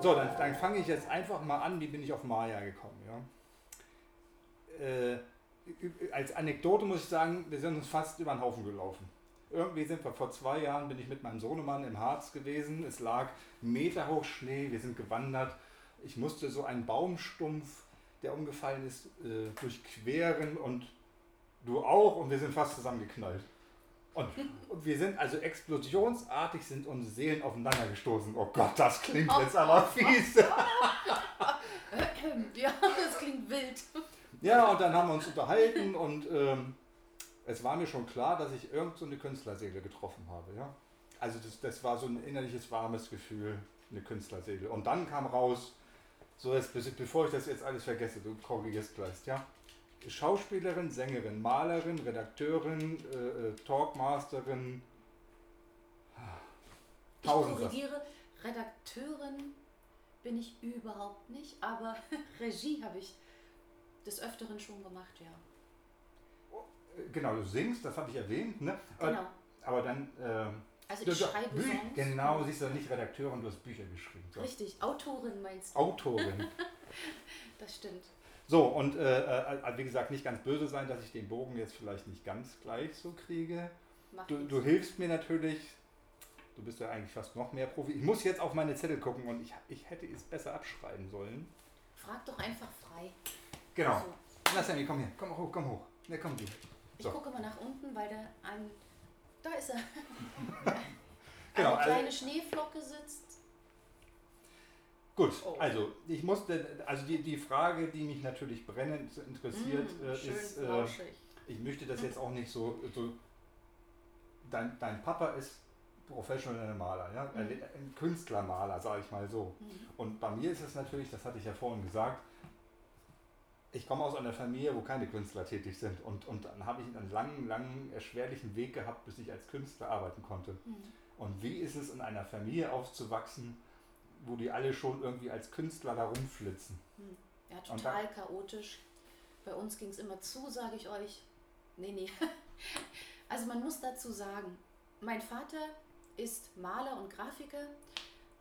So, dann, dann fange ich jetzt einfach mal an, wie bin ich auf Maya gekommen. Ja? Äh, als Anekdote muss ich sagen, wir sind uns fast über den Haufen gelaufen. Irgendwie sind wir vor zwei Jahren, bin ich mit meinem Sohnemann im Harz gewesen. Es lag Meter hoch Schnee, wir sind gewandert. Ich musste so einen Baumstumpf, der umgefallen ist, äh, durchqueren und du auch und wir sind fast zusammengeknallt. Und, und, wir sind also explosionsartig sind unsere Seelen aufeinander gestoßen. Oh Gott, das klingt jetzt aber fies. ja, das klingt wild. Ja, und dann haben wir uns unterhalten und ähm, es war mir schon klar, dass ich irgend so eine Künstlerseele getroffen habe. Ja? Also das, das war so ein innerliches warmes Gefühl, eine Künstlerseele. Und dann kam raus, so jetzt, bevor ich das jetzt alles vergesse, du korrigierst gleich, ja. Schauspielerin, Sängerin, Malerin, Redakteurin, äh, äh Talkmasterin. Ich korrigiere, Redakteurin bin ich überhaupt nicht, aber Regie habe ich des Öfteren schon gemacht, ja. Oh, äh, genau, du singst, das habe ich erwähnt, ne? Genau. Aber dann. Ähm, also ich schreibe Bü Songs. Genau, siehst du nicht Redakteurin, du hast Bücher geschrieben. So. Richtig, Autorin meinst du? Autorin. das stimmt. So, und äh, äh, wie gesagt, nicht ganz böse sein, dass ich den Bogen jetzt vielleicht nicht ganz gleich so kriege. Du, du, hilfst mir natürlich. Du bist ja eigentlich fast noch mehr Profi. Ich muss jetzt auf meine Zettel gucken und ich, ich hätte es besser abschreiben sollen. Frag doch einfach frei. Genau. Also. Na Sammy, komm her. Komm hoch, komm hoch. Ne, komm du. So. Ich gucke mal nach unten, weil da ein. Da ist er. genau, Eine kleine also, Schneeflocke sitzt. Gut, oh. also ich musste, also die, die Frage, die mich natürlich brennend interessiert, mm, äh, ist, äh, ich möchte das jetzt auch nicht so, so dein, dein Papa ist professioneller Maler, ja? Mhm. ein Künstlermaler, sage ich mal so. Mhm. Und bei mir ist es natürlich, das hatte ich ja vorhin gesagt, ich komme aus einer Familie, wo keine Künstler tätig sind. Und, und dann habe ich einen langen, langen, erschwerlichen Weg gehabt, bis ich als Künstler arbeiten konnte. Mhm. Und wie ist es in einer Familie aufzuwachsen, wo die alle schon irgendwie als Künstler da rumflitzen? Mhm. Ja, total dann, chaotisch. Bei uns ging es immer zu, sage ich euch. Nee, nee. Also man muss dazu sagen, mein Vater ist Maler und Grafiker,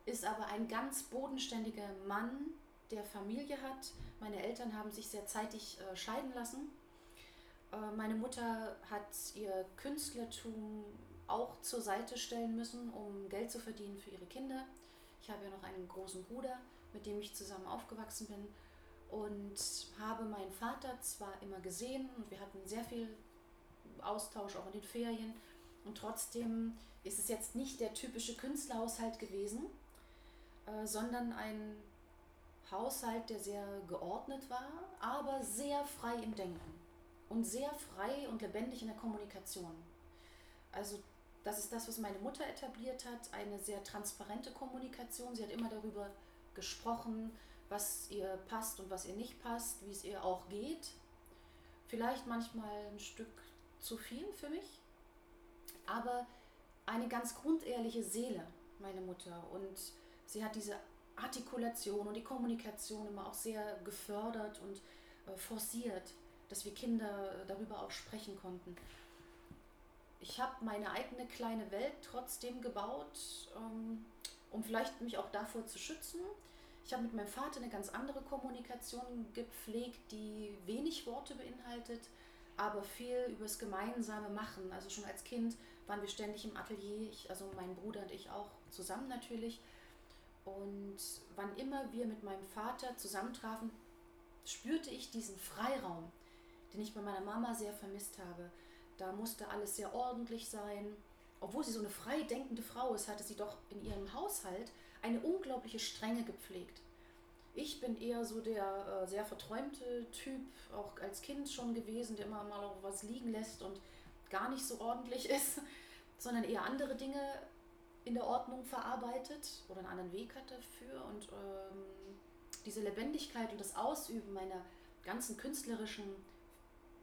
ist aber ein ganz bodenständiger Mann, der Familie hat. Meine Eltern haben sich sehr zeitig äh, scheiden lassen. Äh, meine Mutter hat ihr Künstlertum auch zur Seite stellen müssen, um Geld zu verdienen für ihre Kinder. Ich habe ja noch einen großen Bruder, mit dem ich zusammen aufgewachsen bin und habe meinen Vater zwar immer gesehen und wir hatten sehr viel Austausch auch in den Ferien und trotzdem ist es jetzt nicht der typische Künstlerhaushalt gewesen, äh, sondern ein Haushalt, der sehr geordnet war, aber sehr frei im Denken und sehr frei und lebendig in der Kommunikation. Also das ist das, was meine Mutter etabliert hat, eine sehr transparente Kommunikation. Sie hat immer darüber gesprochen, was ihr passt und was ihr nicht passt, wie es ihr auch geht. Vielleicht manchmal ein Stück zu viel für mich, aber eine ganz grundehrliche Seele, meine Mutter. Und sie hat diese Artikulation und die Kommunikation immer auch sehr gefördert und äh, forciert, dass wir Kinder äh, darüber auch sprechen konnten. Ich habe meine eigene kleine Welt trotzdem gebaut, ähm, um vielleicht mich auch davor zu schützen. Ich habe mit meinem Vater eine ganz andere Kommunikation gepflegt, die wenig Worte beinhaltet, aber viel übers gemeinsame Machen. Also schon als Kind waren wir ständig im Atelier, ich, also mein Bruder und ich auch zusammen natürlich und wann immer wir mit meinem Vater zusammentrafen, spürte ich diesen Freiraum, den ich bei meiner Mama sehr vermisst habe. Da musste alles sehr ordentlich sein. Obwohl sie so eine frei denkende Frau ist, hatte sie doch in ihrem Haushalt eine unglaubliche Strenge gepflegt. Ich bin eher so der äh, sehr verträumte Typ, auch als Kind schon gewesen, der immer mal auch was liegen lässt und gar nicht so ordentlich ist, sondern eher andere Dinge in der Ordnung verarbeitet oder einen anderen Weg hat dafür. Und ähm, diese Lebendigkeit und das Ausüben meiner ganzen künstlerischen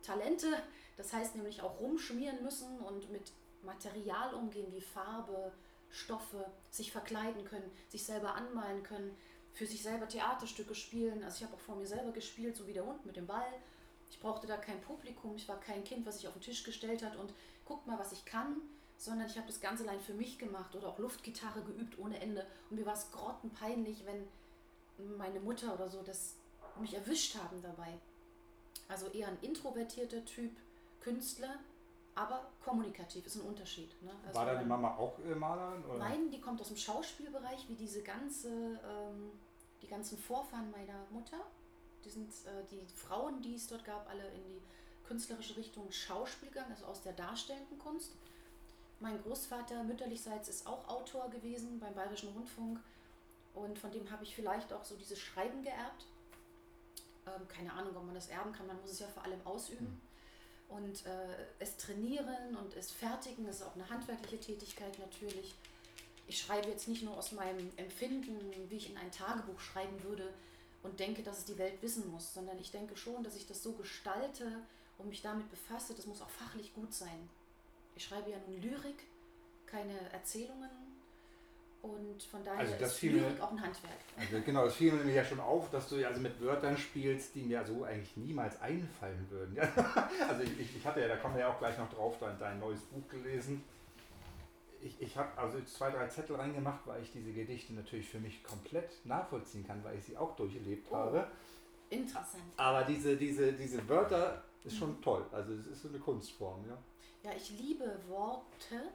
Talente, das heißt nämlich auch rumschmieren müssen und mit Material umgehen wie Farbe, Stoffe, sich verkleiden können, sich selber anmalen können, für sich selber Theaterstücke spielen. Also ich habe auch vor mir selber gespielt, so wie der Hund mit dem Ball. Ich brauchte da kein Publikum, ich war kein Kind, was sich auf den Tisch gestellt hat und guckt mal, was ich kann, sondern ich habe das Ganze allein für mich gemacht oder auch Luftgitarre geübt ohne Ende. Und mir war es grottenpeinlich, wenn meine Mutter oder so das mich erwischt haben dabei. Also eher ein introvertierter Typ Künstler, aber kommunikativ ist ein Unterschied. Ne? Also War da die Mama auch äh, Malerin? Oder? Nein, die kommt aus dem Schauspielbereich, wie diese ganze, ähm, die ganzen Vorfahren meiner Mutter. Die sind äh, die Frauen, die es dort gab, alle in die künstlerische Richtung Schauspiel gegangen, also aus der darstellenden Kunst. Mein Großvater mütterlichseits ist auch Autor gewesen beim Bayerischen Rundfunk und von dem habe ich vielleicht auch so dieses Schreiben geerbt. Ähm, keine Ahnung, ob man das erben kann, man muss es ja vor allem ausüben. Mhm. Und äh, es trainieren und es fertigen ist auch eine handwerkliche Tätigkeit natürlich. Ich schreibe jetzt nicht nur aus meinem Empfinden, wie ich in ein Tagebuch schreiben würde und denke, dass es die Welt wissen muss, sondern ich denke schon, dass ich das so gestalte und mich damit befasse. Das muss auch fachlich gut sein. Ich schreibe ja nun Lyrik, keine Erzählungen, und von daher also ist Lyrik auch ein Handwerk. Also genau, das fiel mir ja schon auf, dass du also mit Wörtern spielst, die mir so eigentlich niemals einfallen würden. also ich, ich hatte ja, da kommen wir ja auch gleich noch drauf, dein, dein neues Buch gelesen. Ich, ich habe also zwei, drei Zettel reingemacht, weil ich diese Gedichte natürlich für mich komplett nachvollziehen kann, weil ich sie auch durchgelebt oh, habe. Interessant. Aber diese, diese, diese Wörter ist schon toll. Also es ist so eine Kunstform, ja. Ja, ich liebe Worte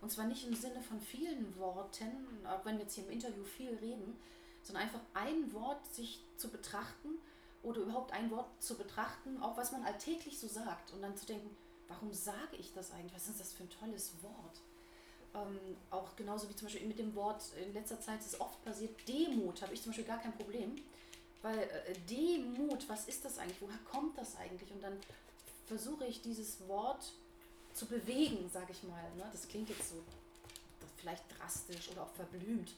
und zwar nicht im Sinne von vielen Worten, auch wenn wir jetzt hier im Interview viel reden, sondern einfach ein Wort sich zu betrachten oder überhaupt ein Wort zu betrachten, auch was man alltäglich so sagt und dann zu denken, warum sage ich das eigentlich? Was ist das für ein tolles Wort? Ähm, auch genauso wie zum Beispiel mit dem Wort, in letzter Zeit ist es oft passiert, Demut, habe ich zum Beispiel gar kein Problem. Weil äh, Demut, was ist das eigentlich? Woher kommt das eigentlich? Und dann versuche ich dieses Wort zu bewegen, sage ich mal. Ne? Das klingt jetzt so vielleicht drastisch oder auch verblümt.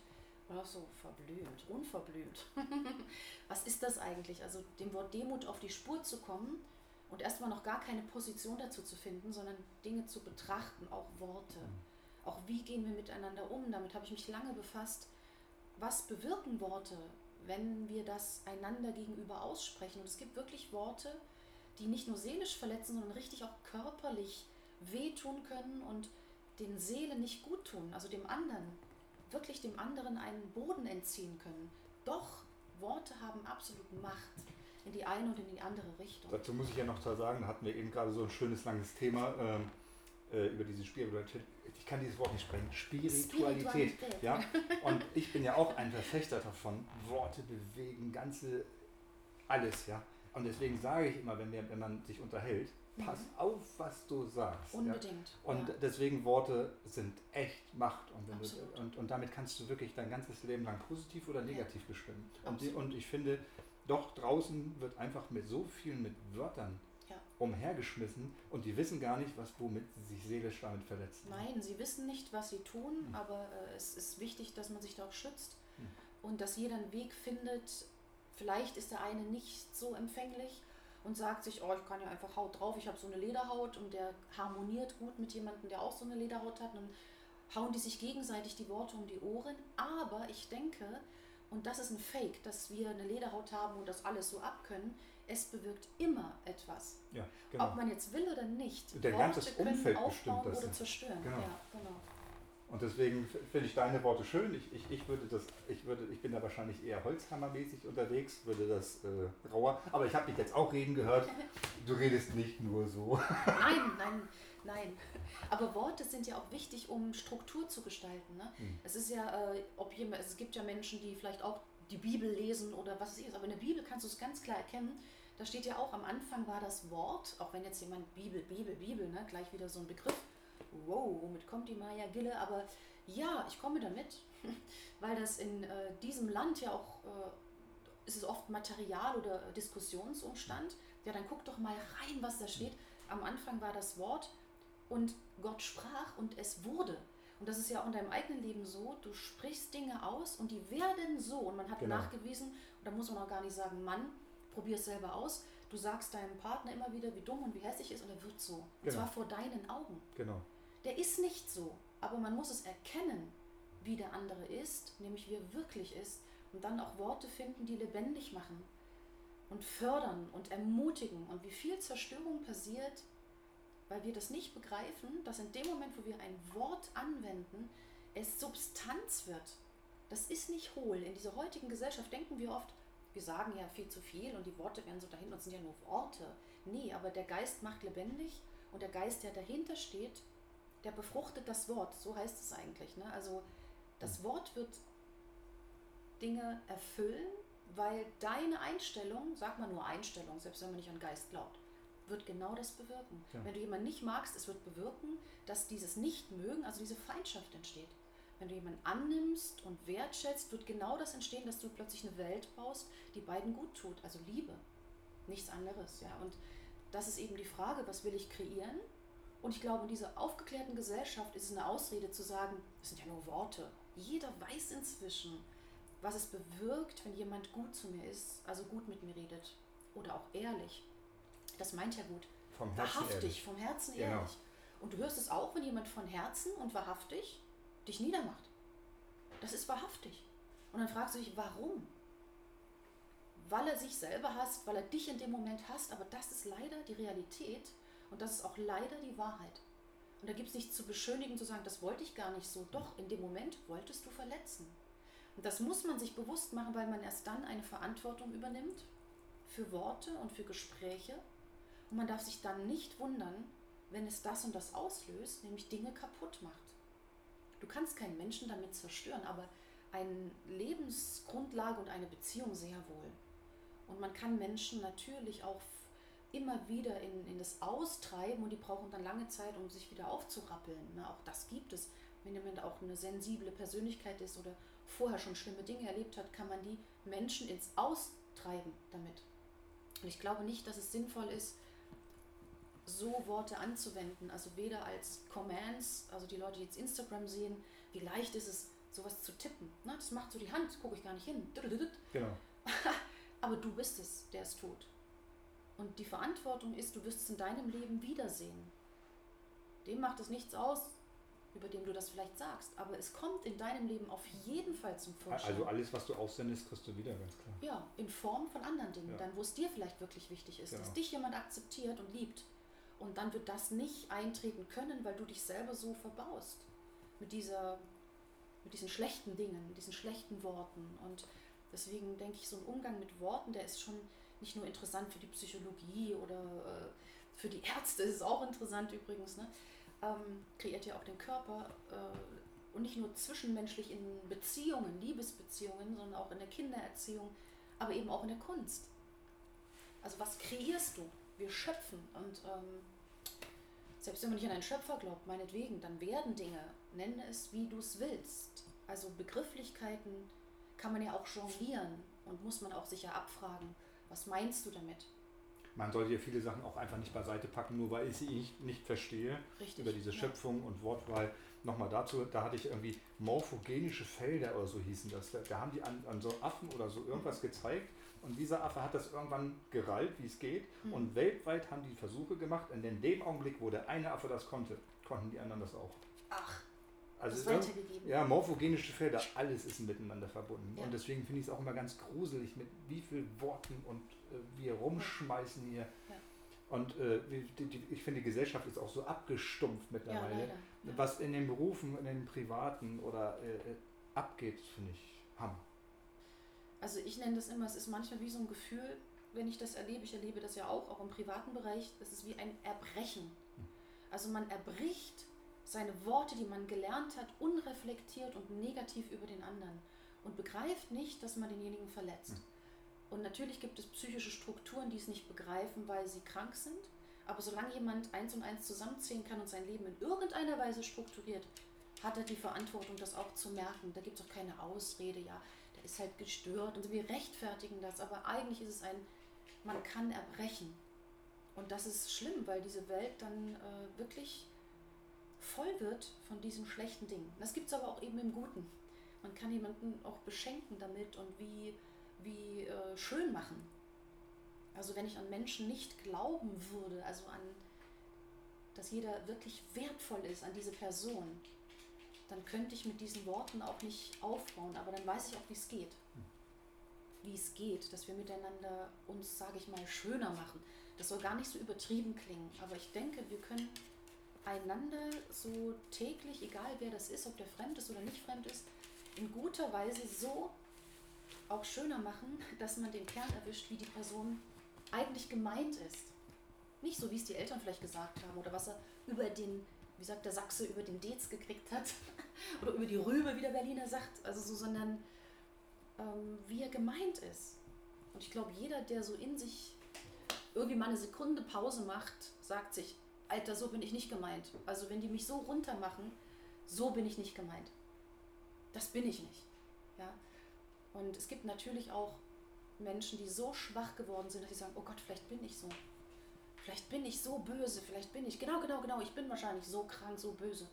Oder auch so verblümt, unverblümt. Was ist das eigentlich? Also dem Wort Demut auf die Spur zu kommen und erstmal noch gar keine Position dazu zu finden, sondern Dinge zu betrachten, auch Worte. Auch wie gehen wir miteinander um? Damit habe ich mich lange befasst. Was bewirken Worte, wenn wir das einander gegenüber aussprechen? Und es gibt wirklich Worte, die nicht nur seelisch verletzen, sondern richtig auch körperlich wehtun können und den Seelen nicht gut tun, also dem anderen, wirklich dem anderen einen Boden entziehen können. Doch Worte haben absolut Macht in die eine und in die andere Richtung. Dazu muss ich ja noch sagen, da hatten wir eben gerade so ein schönes langes Thema ähm, äh, über diese Spiritualität. Ich kann dieses Wort nicht sprechen. Spiritualität. Spiritualität. Ja? Und ich bin ja auch ein Verfechter davon. Worte bewegen, ganze alles, ja. Und deswegen sage ich immer, wenn, wir, wenn man sich unterhält, pass mhm. auf, was du sagst. Unbedingt. Ja? Und ja. deswegen Worte sind echt Macht. Und, du, und, und damit kannst du wirklich dein ganzes Leben lang positiv oder negativ ja. bestimmen. Und, die, und ich finde, doch draußen wird einfach mit so vielen mit Wörtern umhergeschmissen und die wissen gar nicht, was womit sie sich seelisch damit verletzen. Nein, sie wissen nicht, was sie tun, mhm. aber äh, es ist wichtig, dass man sich da auch schützt mhm. und dass jeder einen Weg findet. Vielleicht ist der eine nicht so empfänglich und sagt sich, oh, ich kann ja einfach Haut drauf, ich habe so eine Lederhaut und der harmoniert gut mit jemandem, der auch so eine Lederhaut hat. Und dann hauen die sich gegenseitig die Worte um die Ohren. Aber ich denke, und das ist ein Fake, dass wir eine Lederhaut haben und das alles so abkönnen, es bewirkt immer etwas. Ja, genau. Ob man jetzt will oder nicht. Der Worte ganze Umfeld können aufbauen oder zerstören. Genau. Ja, genau. Und deswegen finde ich deine Worte schön. Ich, ich, ich würde das, ich würde, ich bin da wahrscheinlich eher holzhammermäßig unterwegs, würde das äh, rauer. Aber ich habe dich jetzt auch reden gehört. Du redest nicht nur so. Nein, nein, nein. Aber Worte sind ja auch wichtig, um Struktur zu gestalten. Ne? Hm. Es ist ja, äh, ob jemand, es gibt ja Menschen, die vielleicht auch die Bibel lesen oder was es ist. Aber in der Bibel kannst du es ganz klar erkennen. Da steht ja auch, am Anfang war das Wort, auch wenn jetzt jemand Bibel, Bibel, Bibel, ne, gleich wieder so ein Begriff wow, womit kommt die Maya Gille? Aber ja, ich komme damit, weil das in äh, diesem Land ja auch, äh, ist es oft Material oder Diskussionsumstand. Ja, dann guck doch mal rein, was da steht. Am Anfang war das Wort und Gott sprach und es wurde. Und das ist ja auch in deinem eigenen Leben so, du sprichst Dinge aus und die werden so. Und man hat genau. nachgewiesen, und da muss man auch gar nicht sagen, Mann, probier es selber aus. Du sagst deinem Partner immer wieder, wie dumm und wie hässlich ist und er wird so. Und genau. zwar vor deinen Augen. Genau der ist nicht so. Aber man muss es erkennen, wie der andere ist, nämlich wie er wirklich ist, und dann auch Worte finden, die lebendig machen und fördern und ermutigen. Und wie viel Zerstörung passiert, weil wir das nicht begreifen, dass in dem Moment, wo wir ein Wort anwenden, es Substanz wird. Das ist nicht hohl. In dieser heutigen Gesellschaft denken wir oft, wir sagen ja viel zu viel und die Worte werden so dahin und sind ja nur Worte. Nee, aber der Geist macht lebendig und der Geist, der dahinter steht, der befruchtet das Wort. So heißt es eigentlich. Ne? Also das hm. Wort wird Dinge erfüllen, weil deine Einstellung, sag mal nur Einstellung, selbst wenn man nicht an Geist glaubt, wird genau das bewirken. Ja. Wenn du jemanden nicht magst, es wird bewirken, dass dieses Nichtmögen, also diese Feindschaft entsteht. Wenn du jemanden annimmst und wertschätzt, wird genau das entstehen, dass du plötzlich eine Welt baust, die beiden gut tut, also Liebe. Nichts anderes, ja. Und das ist eben die Frage, was will ich kreieren? Und ich glaube, in dieser aufgeklärten Gesellschaft ist es eine Ausrede zu sagen, es sind ja nur Worte. Jeder weiß inzwischen, was es bewirkt, wenn jemand gut zu mir ist, also gut mit mir redet oder auch ehrlich. Das meint ja gut. Vom Herzen wahrhaftig, ehrlich. vom Herzen genau. ehrlich. Und du hörst es auch, wenn jemand von Herzen und wahrhaftig dich niedermacht. Das ist wahrhaftig. Und dann fragst du dich, warum? Weil er sich selber hasst, weil er dich in dem Moment hasst, aber das ist leider die Realität und das ist auch leider die Wahrheit. Und da gibt es nichts zu beschönigen, zu sagen, das wollte ich gar nicht so. Doch, in dem Moment wolltest du verletzen. Und das muss man sich bewusst machen, weil man erst dann eine Verantwortung übernimmt für Worte und für Gespräche. Und man darf sich dann nicht wundern, wenn es das und das auslöst, nämlich Dinge kaputt macht. Du kannst keinen Menschen damit zerstören, aber eine Lebensgrundlage und eine Beziehung sehr wohl. Und man kann Menschen natürlich auch immer wieder in, in das Austreiben und die brauchen dann lange Zeit, um sich wieder aufzurappeln. Ne? Auch das gibt es. Wenn jemand auch eine sensible Persönlichkeit ist oder vorher schon schlimme Dinge erlebt hat, kann man die Menschen ins Austreiben damit. Und ich glaube nicht, dass es sinnvoll ist, so Worte anzuwenden. Also weder als Commands, also die Leute, die jetzt Instagram sehen, wie leicht ist es, sowas zu tippen. Ne? Das macht so die Hand, gucke ich gar nicht hin. Genau. Aber du bist es, der es tut. Und die Verantwortung ist, du wirst es in deinem Leben wiedersehen. Dem macht es nichts aus, über dem du das vielleicht sagst. Aber es kommt in deinem Leben auf jeden Fall zum Vorschein. Also alles, was du aussendest, kriegst du wieder, ganz klar. Ja, in Form von anderen Dingen. Ja. Dann, wo es dir vielleicht wirklich wichtig ist, genau. dass dich jemand akzeptiert und liebt. Und dann wird das nicht eintreten können, weil du dich selber so verbaust. Mit, dieser, mit diesen schlechten Dingen, diesen schlechten Worten. Und deswegen denke ich, so ein Umgang mit Worten, der ist schon nicht nur interessant für die Psychologie oder äh, für die Ärzte, ist auch interessant übrigens. Ne? ähm, kreiert ja auch den Körper äh, und nicht nur zwischenmenschlich in Beziehungen, Liebesbeziehungen, sondern auch in der Kindererziehung, aber eben auch in der Kunst. Also was kreierst du? Wir schöpfen und ähm, selbst wenn man nicht an einen Schöpfer glaubt, meinetwegen, dann werden Dinge, nenne es wie du es willst. Also Begrifflichkeiten kann man ja auch jonglieren und muss man auch sicher abfragen, was meinst du damit? man sollte ja viele Sachen auch einfach nicht beiseite packen, nur weil ich sie nicht, nicht verstehe Richtig, über diese Schöpfung ja. und Wortwahl. Nochmal dazu, da hatte ich irgendwie morphogenische Felder oder so hießen das. Da, da haben die an, an, so Affen oder so irgendwas gezeigt und dieser Affe hat das irgendwann gerallt, wie es geht. Mhm. Und weltweit haben die Versuche gemacht und in dem Augenblick, wo der eine Affe das konnte, konnten die anderen das auch. Ach. Also ja, morphogenische Felder, alles ist miteinander verbunden. Ja. Und deswegen finde ich es auch immer ganz gruselig, mit wie vielen Worten und äh, wir rumschmeißen hier. Ja. Und äh, die, die, ich finde, die Gesellschaft ist auch so abgestumpft mittlerweile. Ja, Was in den Berufen, in den Privaten oder äh, äh, abgeht, finde ich Hammer. Also ich nenne das immer, es ist manchmal wie so ein Gefühl, wenn ich das erlebe, ich erlebe das ja auch, auch im privaten Bereich, es ist wie ein Erbrechen. Hm. Also man erbricht seine Worte, die man gelernt hat, unreflektiert und negativ über den anderen und begreift nicht, dass man denjenigen verletzt. Mhm. Und natürlich gibt es psychische Strukturen, die es nicht begreifen, weil sie krank sind. Aber solange jemand eins und eins zusammenzählen kann und sein Leben in irgendeiner Weise strukturiert, hat er die Verantwortung, das auch zu merken. Da gibt es auch keine Ausrede, ja, der ist halt gestört und wir rechtfertigen das. Aber eigentlich ist es ein, man kann erbrechen. Und das ist schlimm, weil diese Welt dann äh, wirklich voll wird von diesen schlechten Dingen. Das gibt es aber auch eben im Guten. Man kann jemanden auch beschenken damit und wie, wie äh, schön machen. Also wenn ich an Menschen nicht glauben würde, also an, dass jeder wirklich wertvoll ist an diese Person, dann könnte ich mit diesen Worten auch nicht aufbauen. Aber dann weiß ich auch, wie es geht. Wie es geht, dass wir miteinander uns, sage ich mal, schöner machen. Das soll gar nicht so übertrieben klingen, aber ich denke, wir können einander so täglich, egal wer das ist, ob der fremd ist oder nicht fremd ist, in guter Weise so auch schöner machen, dass man den Kern erwischt, wie die Person eigentlich gemeint ist. Nicht so, wie es die Eltern vielleicht gesagt haben oder was er über den, wie sagt der Sachse, über den Dez gekriegt hat oder über die Rübe, wie der Berliner sagt, also so, sondern ähm, wie er gemeint ist. Und ich glaube, jeder, der so in sich irgendwie mal eine Sekunde Pause macht, sagt sich, Alter, so bin ich nicht gemeint. Also wenn die mich so runter machen, so bin ich nicht gemeint. Das bin ich nicht. Ja? Und es gibt natürlich auch Menschen, die so schwach geworden sind, dass sie sagen, oh Gott, vielleicht bin ich so. Vielleicht bin ich so böse, vielleicht bin ich, genau, genau, genau, ich bin wahrscheinlich so krank, so böse.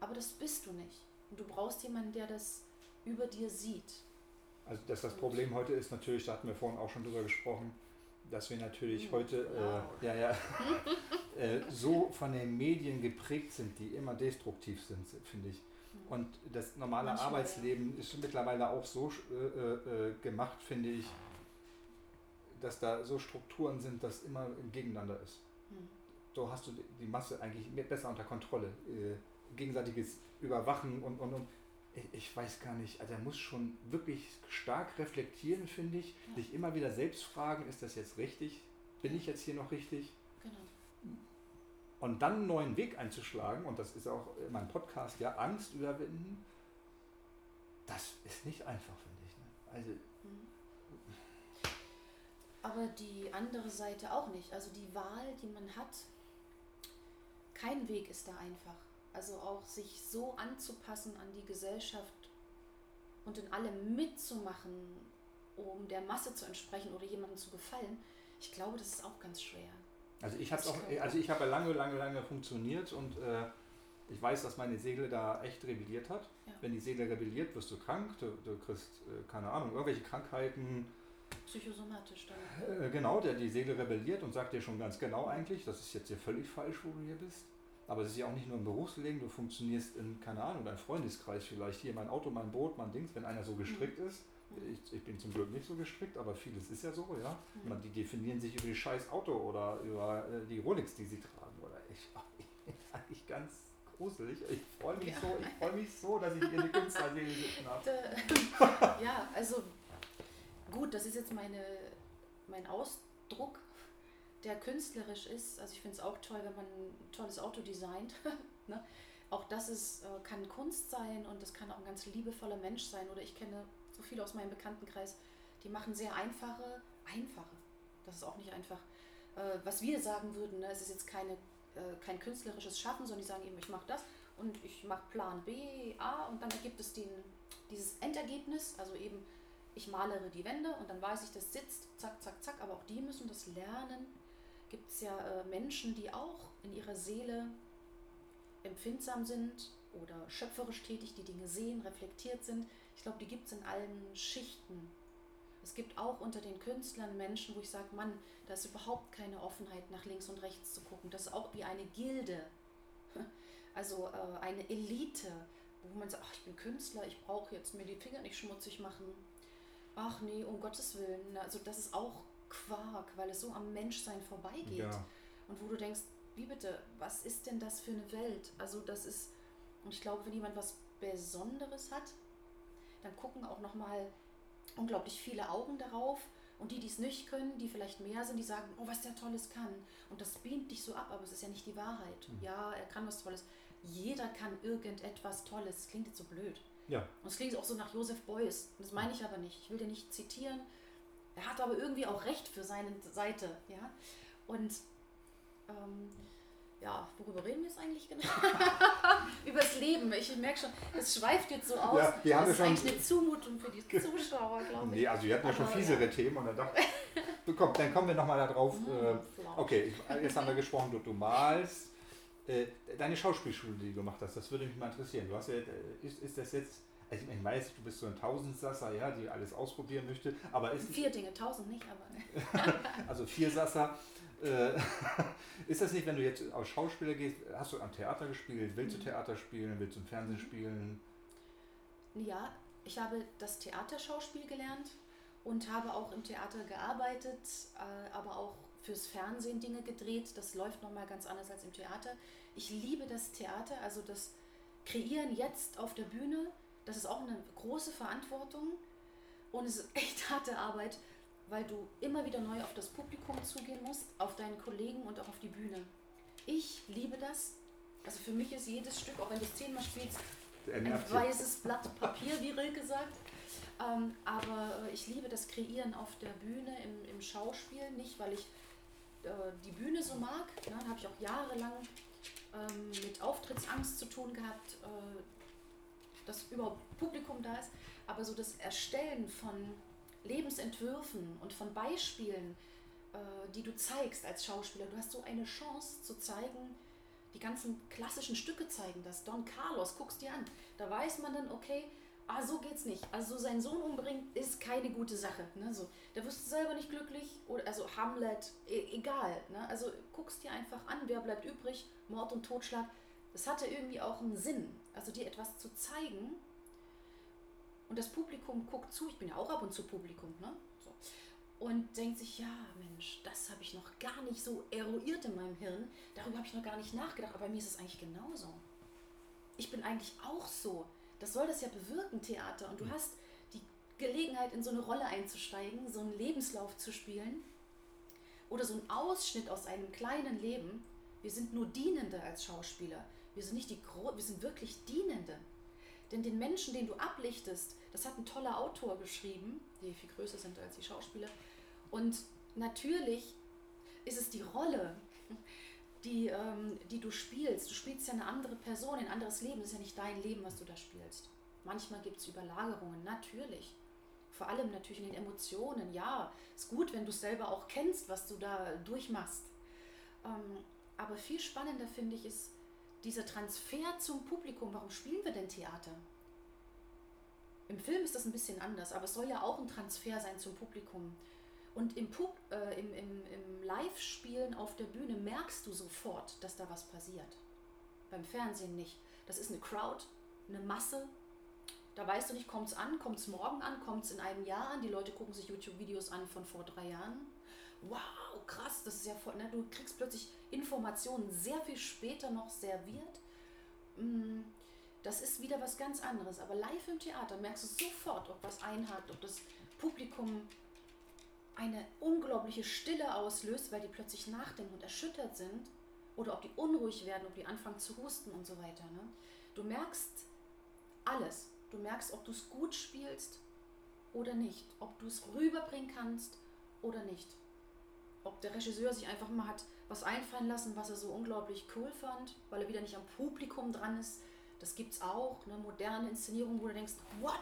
Aber das bist du nicht. Und du brauchst jemanden, der das über dir sieht. Also dass das Problem heute ist natürlich, da hatten wir vorhin auch schon drüber gesprochen, dass wir natürlich hm, heute wow. äh, ja, ja, äh, so von den Medien geprägt sind, die immer destruktiv sind, finde ich. Und das normale Manchmal, Arbeitsleben ist mittlerweile auch so äh, äh, gemacht, finde ich, dass da so Strukturen sind, dass immer ein Gegeneinander ist. Hm. So hast du die Masse eigentlich besser unter Kontrolle. Äh, gegenseitiges Überwachen und, und, und ich weiß gar nicht, also er muss schon wirklich stark reflektieren, finde ich, ja. sich immer wieder selbst fragen, ist das jetzt richtig? Bin ich jetzt hier noch richtig? Genau. Und dann einen neuen Weg einzuschlagen, und das ist auch in meinem Podcast, ja, Angst überwinden, das ist nicht einfach, finde ich. Ne? Also. Mhm. Aber die andere Seite auch nicht. Also die Wahl, die man hat, kein Weg ist da einfach. Also auch sich so anzupassen an die Gesellschaft und in allem mitzumachen, um der Masse zu entsprechen oder jemandem zu gefallen, ich glaube, das ist auch ganz schwer. Also ich habe auch, also ich habe ja lange, lange, lange funktioniert und äh, ich weiß, dass meine Seele da echt rebelliert hat. Ja. Wenn die Seele rebelliert, wirst du krank, du, du kriegst, äh, keine Ahnung, irgendwelche Krankheiten. Psychosomatisch dann. Äh, genau, der die Seele rebelliert und sagt dir schon ganz genau eigentlich, das ist jetzt hier völlig falsch, wo du hier bist. Aber es ist ja auch nicht nur im Berufsleben, du funktionierst in, keine Ahnung, dein Freundeskreis vielleicht, hier mein Auto, mein Boot, mein Dings, wenn einer so gestrickt mhm. ist. Ich, ich, bin zum Glück nicht so gestrickt, aber vieles ist ja so, ja. Mhm. Man, die definieren sich über die scheiß Auto oder über äh, die Rolex, die sie tragen. Oder ich, ich eigentlich ganz gruselig. Ich freue mich ja. so, ich freue mich so, dass ich hier die Künstlerseele sitzen habe. ja, also gut, das ist jetzt meine, mein Ausdruck der künstlerisch ist. Also ich finde es auch toll, wenn man ein tolles Auto designt. ne? Auch das ist, äh, kann Kunst sein und das kann auch ein ganz liebevoller Mensch sein. Oder ich kenne so viele aus meinem Bekanntenkreis, die machen sehr einfache, einfache, das ist auch nicht einfach, äh, was wir sagen würden, ne? es ist jetzt keine, äh, kein künstlerisches Schaffen, sondern die sagen eben, ich mache das und ich mache Plan B, A und dann gibt es den, dieses Endergebnis, also eben ich malere die Wände und dann weiß ich, das sitzt, zack, zack, zack, aber auch die müssen das lernen, gibt es ja äh, Menschen, die auch in ihrer Seele empfindsam sind oder schöpferisch tätig, die Dinge sehen, reflektiert sind. Ich glaube, die gibt es in allen Schichten. Es gibt auch unter den Künstlern Menschen, wo ich sage, Mann, da ist überhaupt keine Offenheit, nach links und rechts zu gucken. Das ist auch wie eine Gilde, also äh, eine Elite, wo man sagt, ach, ich bin Künstler, ich brauche jetzt mir die Finger nicht schmutzig machen. Ach nee, um Gottes Willen. Also das ist auch Quark, weil es so am Menschsein vorbeigeht. Ja. Und wo du denkst, wie bitte, was ist denn das für eine Welt? Also das ist, und ich glaube, wenn jemand was Besonderes hat, dann gucken auch nochmal unglaublich viele Augen darauf. Und die, die es nicht können, die vielleicht mehr sind, die sagen, oh, was der Tolles kann. Und das beamt dich so ab, aber es ist ja nicht die Wahrheit. Mhm. Ja, er kann was Tolles. Jeder kann irgendetwas Tolles. Das klingt jetzt so blöd. Ja. Und es klingt auch so nach Joseph Beuys. Das meine ich aber nicht. Ich will dir nicht zitieren. Er hat aber irgendwie auch recht für seine Seite, ja. Und ähm, ja, worüber reden wir jetzt eigentlich genau? Über das Leben. Ich merke schon, es schweift jetzt so aus. Ja, wir haben das ist schon eigentlich eine Zumutung für die Zuschauer, glaube ich. Nee, also wir hatten ja schon fiesere ja. Themen und dann dachte komm, dann kommen wir nochmal da drauf. Mhm, äh, okay, jetzt haben wir gesprochen, du, du malst. Äh, deine Schauspielschule, die du gemacht hast, das würde mich mal interessieren. Du hast ja, äh, ist, ist das jetzt also ich weiß, du bist so ein Tausendsasser, ja, die alles ausprobieren möchte, aber ist vier Dinge, tausend nicht, aber ne. also vier Sasser. Äh, ist das nicht, wenn du jetzt als Schauspieler gehst, hast du am Theater gespielt, willst du mhm. Theater spielen, willst du im Fernsehen spielen? Ja, ich habe das Theaterschauspiel gelernt und habe auch im Theater gearbeitet, äh, aber auch fürs Fernsehen Dinge gedreht. Das läuft nochmal ganz anders als im Theater. Ich liebe das Theater, also das Kreieren jetzt auf der Bühne das ist auch eine große Verantwortung und es ist echt harte Arbeit, weil du immer wieder neu auf das Publikum zugehen musst, auf deinen Kollegen und auch auf die Bühne. Ich liebe das. Also für mich ist jedes Stück, auch wenn du es zehnmal spielst, ein weißes Blatt Papier, wie Rilke sagt. Ähm, aber äh, ich liebe das Kreieren auf der Bühne, im, im Schauspiel. Nicht, weil ich äh, die Bühne so mag. Ne? Da habe ich auch jahrelang ähm, mit Auftrittsangst zu tun gehabt, äh, dass überhaupt Publikum da ist. Aber so das Erstellen von Lebensentwürfen und von Beispielen, äh, die du zeigst als Schauspieler, du hast so eine Chance zu zeigen, die ganzen klassischen Stücke zeigen das. Don Carlos, guckst dir an. Da weiß man dann, okay, ah, so geht's nicht. Also seinen Sohn umbringen ist keine gute Sache. Ne? So, da wirst du selber nicht glücklich. Oder, also Hamlet, e egal. Ne? Also guckst dir einfach an, wer bleibt übrig, Mord und Totschlag. Das hatte irgendwie auch einen Sinn. Also dir etwas zu zeigen. Und das Publikum guckt zu. Ich bin ja auch ab und zu Publikum. Ne? und denkt sich, ja Mensch, das habe ich noch gar nicht so eruiert in meinem Hirn, darüber habe ich noch gar nicht nachgedacht, aber bei mir ist es eigentlich genauso. Ich bin eigentlich auch so. Das soll das ja bewirken, Theater. Und du mhm. hast die Gelegenheit, in so eine Rolle einzusteigen, so einen Lebenslauf zu spielen oder so einen Ausschnitt aus einem kleinen Leben. Wir sind nur Dienende als Schauspieler. Wir sind nicht die Gro wir sind wirklich Dienende. Denn den Menschen, den du ablichtest, das hat ein toller Autor geschrieben, die viel größer sind als die Schauspieler. Und natürlich ist es die Rolle, die, ähm, die du spielst. Du spielst ja eine andere Person, ein anderes Leben. Es ist ja nicht dein Leben, was du da spielst. Manchmal gibt es Überlagerungen, natürlich. Vor allem natürlich in den Emotionen. Ja, ist gut, wenn du es selber auch kennst, was du da durchmachst. Ähm, aber viel spannender finde ich ist dieser Transfer zum Publikum. Warum spielen wir denn Theater? Im Film ist das ein bisschen anders, aber es soll ja auch ein Transfer sein zum Publikum. Und im, Pub, äh, im, im, im Live-Spielen auf der Bühne merkst du sofort, dass da was passiert. Beim Fernsehen nicht. Das ist eine Crowd, eine Masse. Da weißt du nicht, kommt es an, kommt es morgen an, kommt es in einem Jahr an. Die Leute gucken sich YouTube-Videos an von vor drei Jahren. Wow, krass, das ist ja voll. Ne? Du kriegst plötzlich Informationen sehr viel später noch serviert. Mm das ist wieder was ganz anderes. Aber live im Theater merkst du sofort, ob was einhakt, ob das Publikum eine unglaubliche Stille auslöst, weil die plötzlich nachdenken und erschüttert sind, oder ob die unruhig werden, ob die anfangen zu husten und so weiter. Ne? Du merkst alles. Du merkst, ob du es gut spielst oder nicht, ob du es rüberbringen kannst oder nicht. Ob der Regisseur sich einfach mal hat was einfallen lassen, was er so unglaublich cool fand, weil er wieder nicht am Publikum dran ist, das gibt es auch, eine moderne Inszenierung, wo du denkst, what?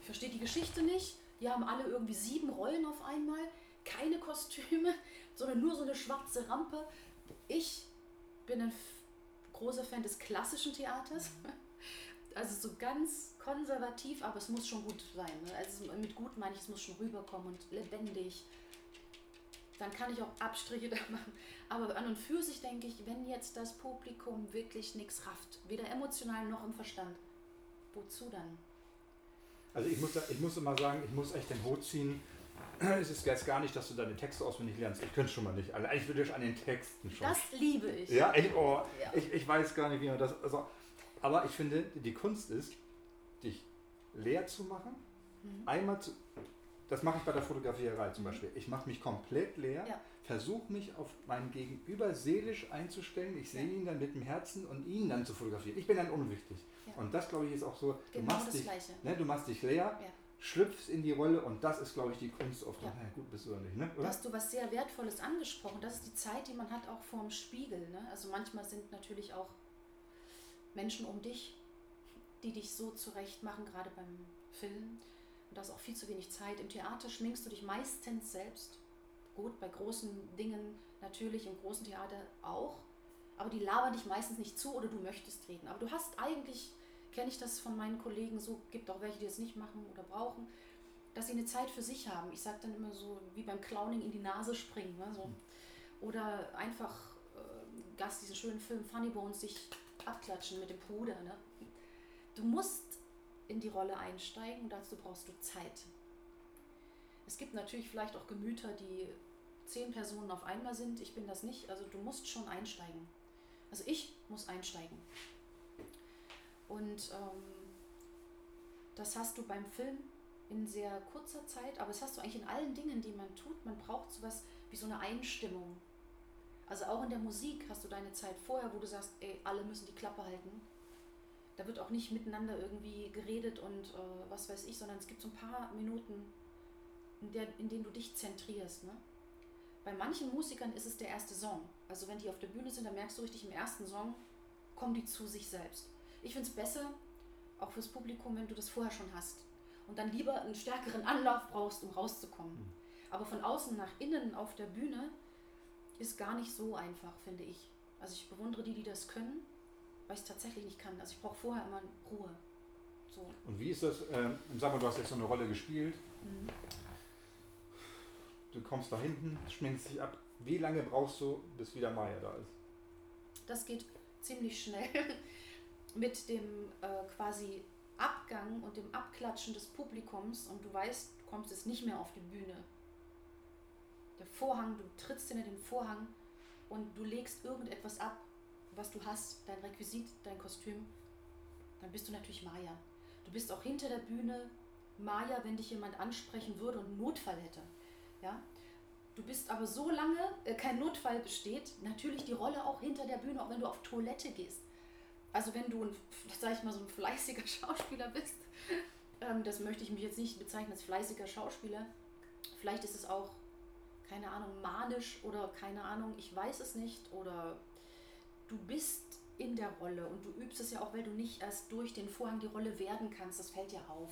Ich verstehe die Geschichte nicht. Die haben alle irgendwie sieben Rollen auf einmal, keine Kostüme, sondern nur so eine schwarze Rampe. Ich bin ein großer Fan des klassischen Theaters. Also so ganz konservativ, aber es muss schon gut sein. Ne? Also mit gut meine ich, es muss schon rüberkommen und lebendig dann kann ich auch Abstriche da machen. Aber an und für sich denke ich, wenn jetzt das Publikum wirklich nichts rafft, weder emotional noch im Verstand, wozu dann? Also ich muss, ich muss immer sagen, ich muss echt den Hut ziehen. Es ist jetzt gar nicht, dass du deine Texte auswendig lernst. Ich könnte es schon mal nicht. Also eigentlich würde ich an den Texten schon. Das liebe ich. Ja, ich, oh, ja. Ich, ich weiß gar nicht, wie man das. Also, aber ich finde, die Kunst ist, dich leer zu machen, mhm. einmal zu, das mache ich bei der Fotografierei zum Beispiel. Ich mache mich komplett leer, ja. versuche mich auf meinen Gegenüber seelisch einzustellen. Ich sehe ja. ihn dann mit dem Herzen und ihn dann zu fotografieren. Ich bin dann unwichtig. Ja. Und das, glaube ich, ist auch so, genau du, machst dich, ne, du machst dich leer, schlüpfst in die Rolle und das ist, glaube ich, die Kunst oft. Ja. Na gut, bist du nicht, ne? Oder? Hast du was sehr Wertvolles angesprochen. Das ist die Zeit, die man hat auch vorm Spiegel. Ne? Also manchmal sind natürlich auch Menschen um dich, die dich so zurecht machen, gerade beim Film und da ist auch viel zu wenig Zeit. Im Theater schminkst du dich meistens selbst. Gut, bei großen Dingen natürlich, im großen Theater auch. Aber die labern dich meistens nicht zu oder du möchtest reden. Aber du hast eigentlich, kenne ich das von meinen Kollegen, so gibt auch welche, die das nicht machen oder brauchen, dass sie eine Zeit für sich haben. Ich sage dann immer so, wie beim Clowning in die Nase springen. Ne, so. Oder einfach äh, Gast diesen schönen Film Funny Bones sich abklatschen mit dem Puder. Ne? Du musst in die Rolle einsteigen und dazu brauchst du Zeit. Es gibt natürlich vielleicht auch Gemüter, die zehn Personen auf einmal sind. Ich bin das nicht. Also du musst schon einsteigen. Also ich muss einsteigen. Und ähm, Das hast du beim Film in sehr kurzer Zeit, aber das hast du eigentlich in allen Dingen, die man tut. Man braucht sowas wie so eine Einstimmung. Also auch in der Musik hast du deine Zeit vorher, wo du sagst, ey, alle müssen die Klappe halten. Da wird auch nicht miteinander irgendwie geredet und äh, was weiß ich, sondern es gibt so ein paar Minuten, in, der, in denen du dich zentrierst. Ne? Bei manchen Musikern ist es der erste Song. Also wenn die auf der Bühne sind, dann merkst du richtig, im ersten Song kommen die zu sich selbst. Ich finde es besser, auch fürs Publikum, wenn du das vorher schon hast. Und dann lieber einen stärkeren Anlauf brauchst, um rauszukommen. Mhm. Aber von außen nach innen auf der Bühne ist gar nicht so einfach, finde ich. Also ich bewundere die, die das können, weil ich es tatsächlich nicht kann. Also ich brauche vorher immer Ruhe. So. Und wie ist das, äh, sag mal, du hast jetzt so eine Rolle gespielt. Mhm. Du kommst da hinten, schminkst dich ab. Wie lange brauchst du, bis wieder Maya da ist? Das geht ziemlich schnell mit dem äh, quasi Abgang und dem Abklatschen des Publikums und du weißt, du kommst jetzt nicht mehr auf die Bühne. Der Vorhang, du trittst hinter den Vorhang und du legst irgendetwas ab, was du hast, dein Requisit, dein Kostüm, dann bist du natürlich Maya. Du bist auch hinter der Bühne Maya, wenn dich jemand ansprechen würde und einen Notfall hätte. Ja? Du bist aber so lange, äh, kein Notfall besteht, natürlich die Rolle auch hinter der Bühne, auch wenn du auf Toilette gehst. Also wenn du, ein, sag ich mal, so ein fleißiger Schauspieler bist, ähm, das möchte ich mich jetzt nicht bezeichnen als fleißiger Schauspieler. Vielleicht ist es auch, keine Ahnung, manisch oder keine Ahnung, ich weiß es nicht. Oder du bist in der Rolle und du übst es ja auch, weil du nicht erst durch den Vorhang die Rolle werden kannst. Das fällt dir auf.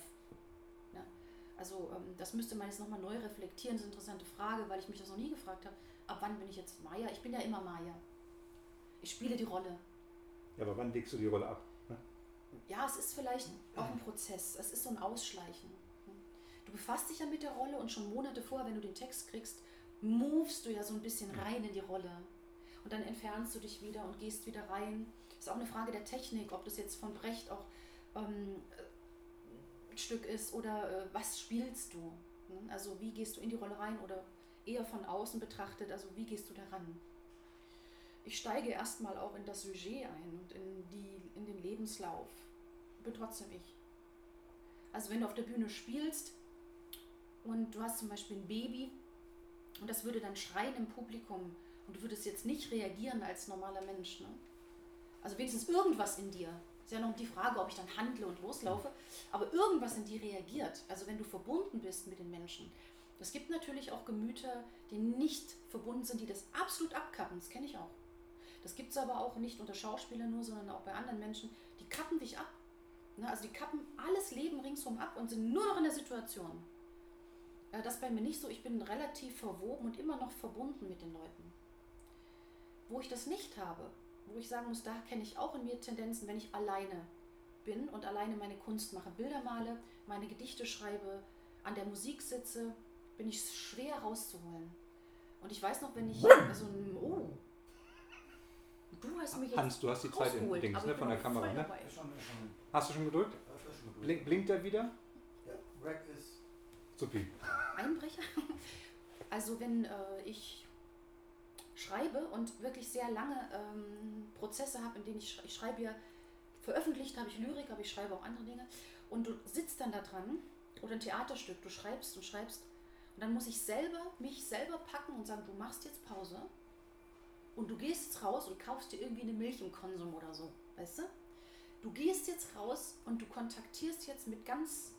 Also ähm, das müsste man jetzt nochmal neu reflektieren. Das ist eine interessante Frage, weil ich mich das noch nie gefragt habe. Ab wann bin ich jetzt Maya? Ich bin ja immer Maya. Ich spiele die Rolle. Ja, aber wann legst du die Rolle ab? Ne? Ja, es ist vielleicht auch ein Prozess. Es ist so ein Ausschleichen. Du befasst dich ja mit der Rolle und schon Monate vorher, wenn du den Text kriegst, movest du ja so ein bisschen rein in die Rolle. Und dann entfernst du dich wieder und gehst wieder rein. Ist auch eine Frage der Technik, ob das jetzt von Brecht auch ähm, Stück ist oder äh, was spielst du? Ne? Also wie gehst du in die Rolle rein oder eher von außen betrachtet, also wie gehst du daran? Ich steige erstmal auch in das Sujet ein und in, die, in den Lebenslauf. Bin trotzdem ich. Also wenn du auf der Bühne spielst und du hast zum Beispiel ein Baby und das würde dann schreien im Publikum und du würdest jetzt nicht reagieren als normaler Mensch. Ne? Also wenigstens irgendwas in dir ist ja noch die Frage, ob ich dann handle und loslaufe, aber irgendwas in dir reagiert. Also wenn du verbunden bist mit den Menschen. Es gibt natürlich auch Gemüter, die nicht verbunden sind, die das absolut abkappen. Das kenne ich auch. Das gibt es aber auch nicht unter Schauspielern nur, sondern auch bei anderen Menschen. Die kappen dich ab. Ne, also die kappen alles Leben ringsherum ab und sind nur noch in der Situation. Das ist bei mir nicht so. Ich bin relativ verwoben und immer noch verbunden mit den Leuten. Wo ich das nicht habe, wo ich sagen muss, da kenne ich auch in mir Tendenzen, wenn ich alleine bin und alleine meine Kunst mache, Bilder male, meine Gedichte schreibe, an der Musik sitze, bin ich schwer rauszuholen. Und ich weiß noch, wenn ich also oh, du hast mich jetzt Hans, du hast die Zeit in Dings, ne, von der Kamera, ne? Hast du schon gedrückt? Blink, blinkt der wieder? Ja, Rack ist Supi. Einbrecher? Also wenn äh, ich schreibe und wirklich sehr lange ähm, Prozesse habe, in denen ich, ich schreibe ja, veröffentlicht habe ich Lyrik, aber ich schreibe auch andere Dinge. Und du sitzt dann da dran oder ein Theaterstück, du schreibst und schreibst. Und dann muss ich selber, mich selber packen und sagen, du machst jetzt Pause und du gehst jetzt raus und kaufst dir irgendwie eine Milch im Konsum oder so, weißt du? Du gehst jetzt raus und du kontaktierst jetzt mit ganz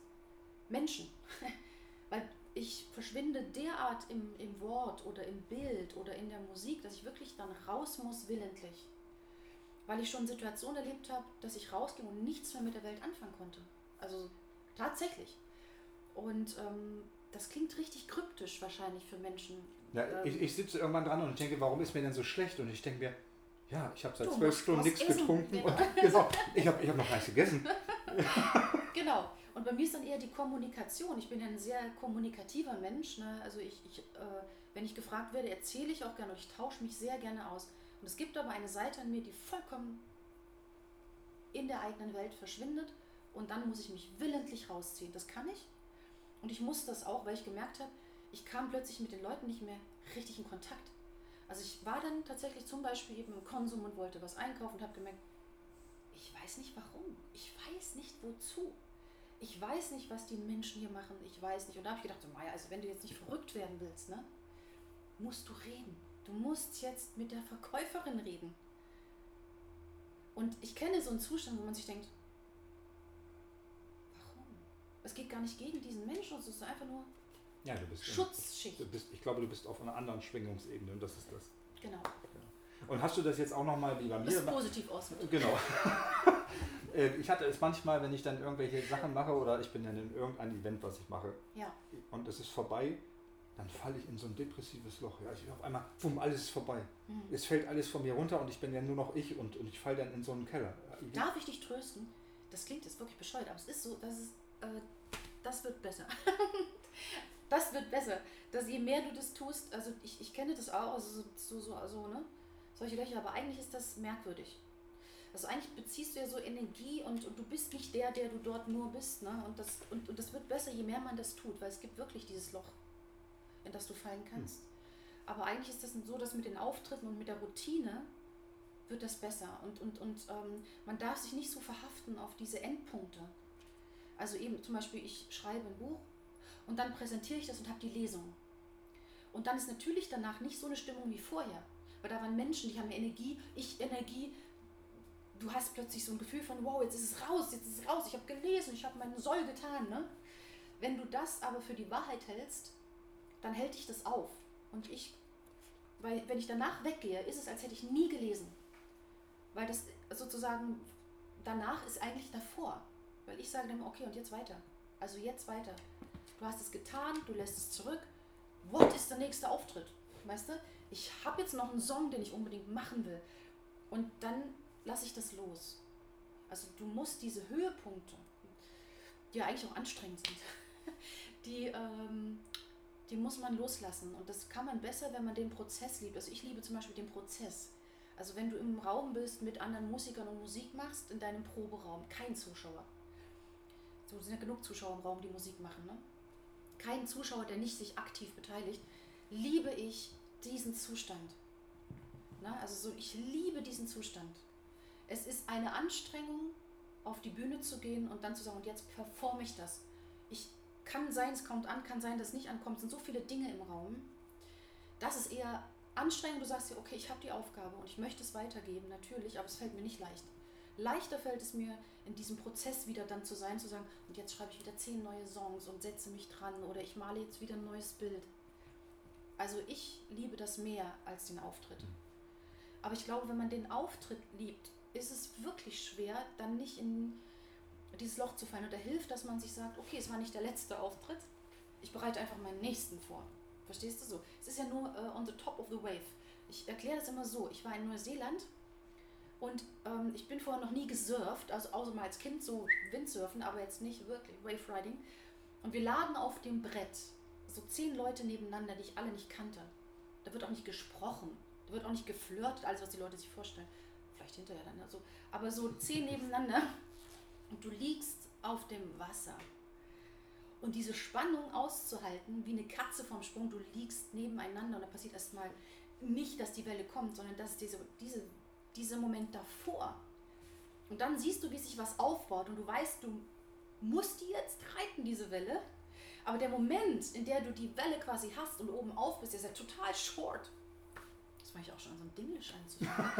Menschen. Weil ich verschwinde derart im, im Wort oder im Bild oder in der Musik, dass ich wirklich dann raus muss willentlich. Weil ich schon Situationen erlebt habe, dass ich rausging und nichts mehr mit der Welt anfangen konnte. Also tatsächlich. Und ähm, das klingt richtig kryptisch wahrscheinlich für Menschen. Ja, ähm, ich, ich sitze irgendwann dran und denke, warum ist mir denn so schlecht? Und ich denke mir, ja, ich habe seit zwölf Stunden nichts getrunken genau. und genau, ich habe ich hab noch nichts gegessen. genau. Und bei mir ist dann eher die Kommunikation. Ich bin ja ein sehr kommunikativer Mensch. Ne? Also ich, ich äh, wenn ich gefragt werde, erzähle ich auch gerne und ich tausche mich sehr gerne aus. Und es gibt aber eine Seite an mir, die vollkommen in der eigenen Welt verschwindet und dann muss ich mich willentlich rausziehen. Das kann ich. Und ich muss das auch, weil ich gemerkt habe, ich kam plötzlich mit den Leuten nicht mehr richtig in Kontakt. Also ich war dann tatsächlich zum Beispiel eben im Konsum und wollte was einkaufen und habe gemerkt, ich weiß nicht warum, ich weiß nicht wozu ich weiß nicht, was die Menschen hier machen, ich weiß nicht. Und da habe ich gedacht, so, Maja, also wenn du jetzt nicht verrückt werden willst, ne, musst du reden. Du musst jetzt mit der Verkäuferin reden. Und ich kenne so einen Zustand, wo man sich denkt, warum? Es geht gar nicht gegen diesen Menschen, es ist einfach nur ja, du bist Schutzschicht. Du bist, ich glaube, du bist auf einer anderen Schwingungsebene und das ist das. Genau. Und hast du das jetzt auch nochmal wie bei mir? Das ist positiv ausgedrückt. Genau. Äh, ich hatte es manchmal, wenn ich dann irgendwelche Sachen mache oder ich bin dann in irgendein Event, was ich mache ja. und es ist vorbei, dann falle ich in so ein depressives Loch. Ja, ich auf einmal, bumm, alles ist vorbei. Mhm. Es fällt alles von mir runter und ich bin ja nur noch ich und, und ich falle dann in so einen Keller. Darf ich dich trösten? Das klingt jetzt wirklich bescheuert, aber es ist so, dass es, äh, das wird besser. das wird besser. Dass je mehr du das tust, also ich, ich kenne das auch, also so, so, also, ne? solche Löcher, aber eigentlich ist das merkwürdig. Also eigentlich beziehst du ja so Energie und, und du bist nicht der, der du dort nur bist. Ne? Und, das, und, und das wird besser, je mehr man das tut, weil es gibt wirklich dieses Loch, in das du fallen kannst. Hm. Aber eigentlich ist das so, dass mit den Auftritten und mit der Routine wird das besser. Und, und, und ähm, man darf sich nicht so verhaften auf diese Endpunkte. Also eben zum Beispiel, ich schreibe ein Buch und dann präsentiere ich das und habe die Lesung. Und dann ist natürlich danach nicht so eine Stimmung wie vorher. Weil da waren Menschen, die haben Energie, ich Energie. Du hast plötzlich so ein Gefühl von, wow, jetzt ist es raus, jetzt ist es raus, ich habe gelesen, ich habe meinen Soll getan. Ne? Wenn du das aber für die Wahrheit hältst, dann hält dich das auf. Und ich, weil wenn ich danach weggehe, ist es, als hätte ich nie gelesen. Weil das sozusagen danach ist eigentlich davor. Weil ich sage dann, okay, und jetzt weiter. Also jetzt weiter. Du hast es getan, du lässt es zurück. What ist der nächste Auftritt? Weißt du? ich habe jetzt noch einen Song, den ich unbedingt machen will. Und dann lasse ich das los. Also du musst diese Höhepunkte, die ja eigentlich auch anstrengend sind, die, ähm, die muss man loslassen. Und das kann man besser, wenn man den Prozess liebt. Also ich liebe zum Beispiel den Prozess. Also wenn du im Raum bist mit anderen Musikern und Musik machst, in deinem Proberaum, kein Zuschauer. So sind ja genug Zuschauer im Raum, die Musik machen. Ne? Kein Zuschauer, der nicht sich aktiv beteiligt, liebe ich diesen Zustand. Na, also so, ich liebe diesen Zustand. Es ist eine Anstrengung, auf die Bühne zu gehen und dann zu sagen, und jetzt performe ich das. Ich kann sein, es kommt an, kann sein, dass es nicht ankommt. Es sind so viele Dinge im Raum. Das ist eher anstrengend. Du sagst dir, okay, ich habe die Aufgabe und ich möchte es weitergeben, natürlich, aber es fällt mir nicht leicht. Leichter fällt es mir, in diesem Prozess wieder dann zu sein, zu sagen, und jetzt schreibe ich wieder zehn neue Songs und setze mich dran oder ich male jetzt wieder ein neues Bild. Also ich liebe das mehr als den Auftritt. Aber ich glaube, wenn man den Auftritt liebt, ist es wirklich schwer, dann nicht in dieses Loch zu fallen. Und da hilft, dass man sich sagt, okay, es war nicht der letzte Auftritt, ich bereite einfach meinen nächsten vor. Verstehst du so? Es ist ja nur uh, on the top of the wave. Ich erkläre das immer so. Ich war in Neuseeland und ähm, ich bin vorher noch nie gesurft, also außer mal als Kind so Windsurfen, aber jetzt nicht wirklich Wave Riding. Und wir lagen auf dem Brett so zehn Leute nebeneinander, die ich alle nicht kannte. Da wird auch nicht gesprochen, da wird auch nicht geflirtet, alles, was die Leute sich vorstellen. Vielleicht hinterher dann. Also, aber so zehn nebeneinander und du liegst auf dem Wasser. Und diese Spannung auszuhalten, wie eine Katze vom Sprung, du liegst nebeneinander und da passiert erstmal nicht, dass die Welle kommt, sondern dass diese, diese, dieser Moment davor. Und dann siehst du, wie sich was aufbaut und du weißt, du musst die jetzt reiten, diese Welle. Aber der Moment, in der du die Welle quasi hast und oben auf bist, ist ja total short. Das mache ich auch schon, so ein Dinglisch einzuführen.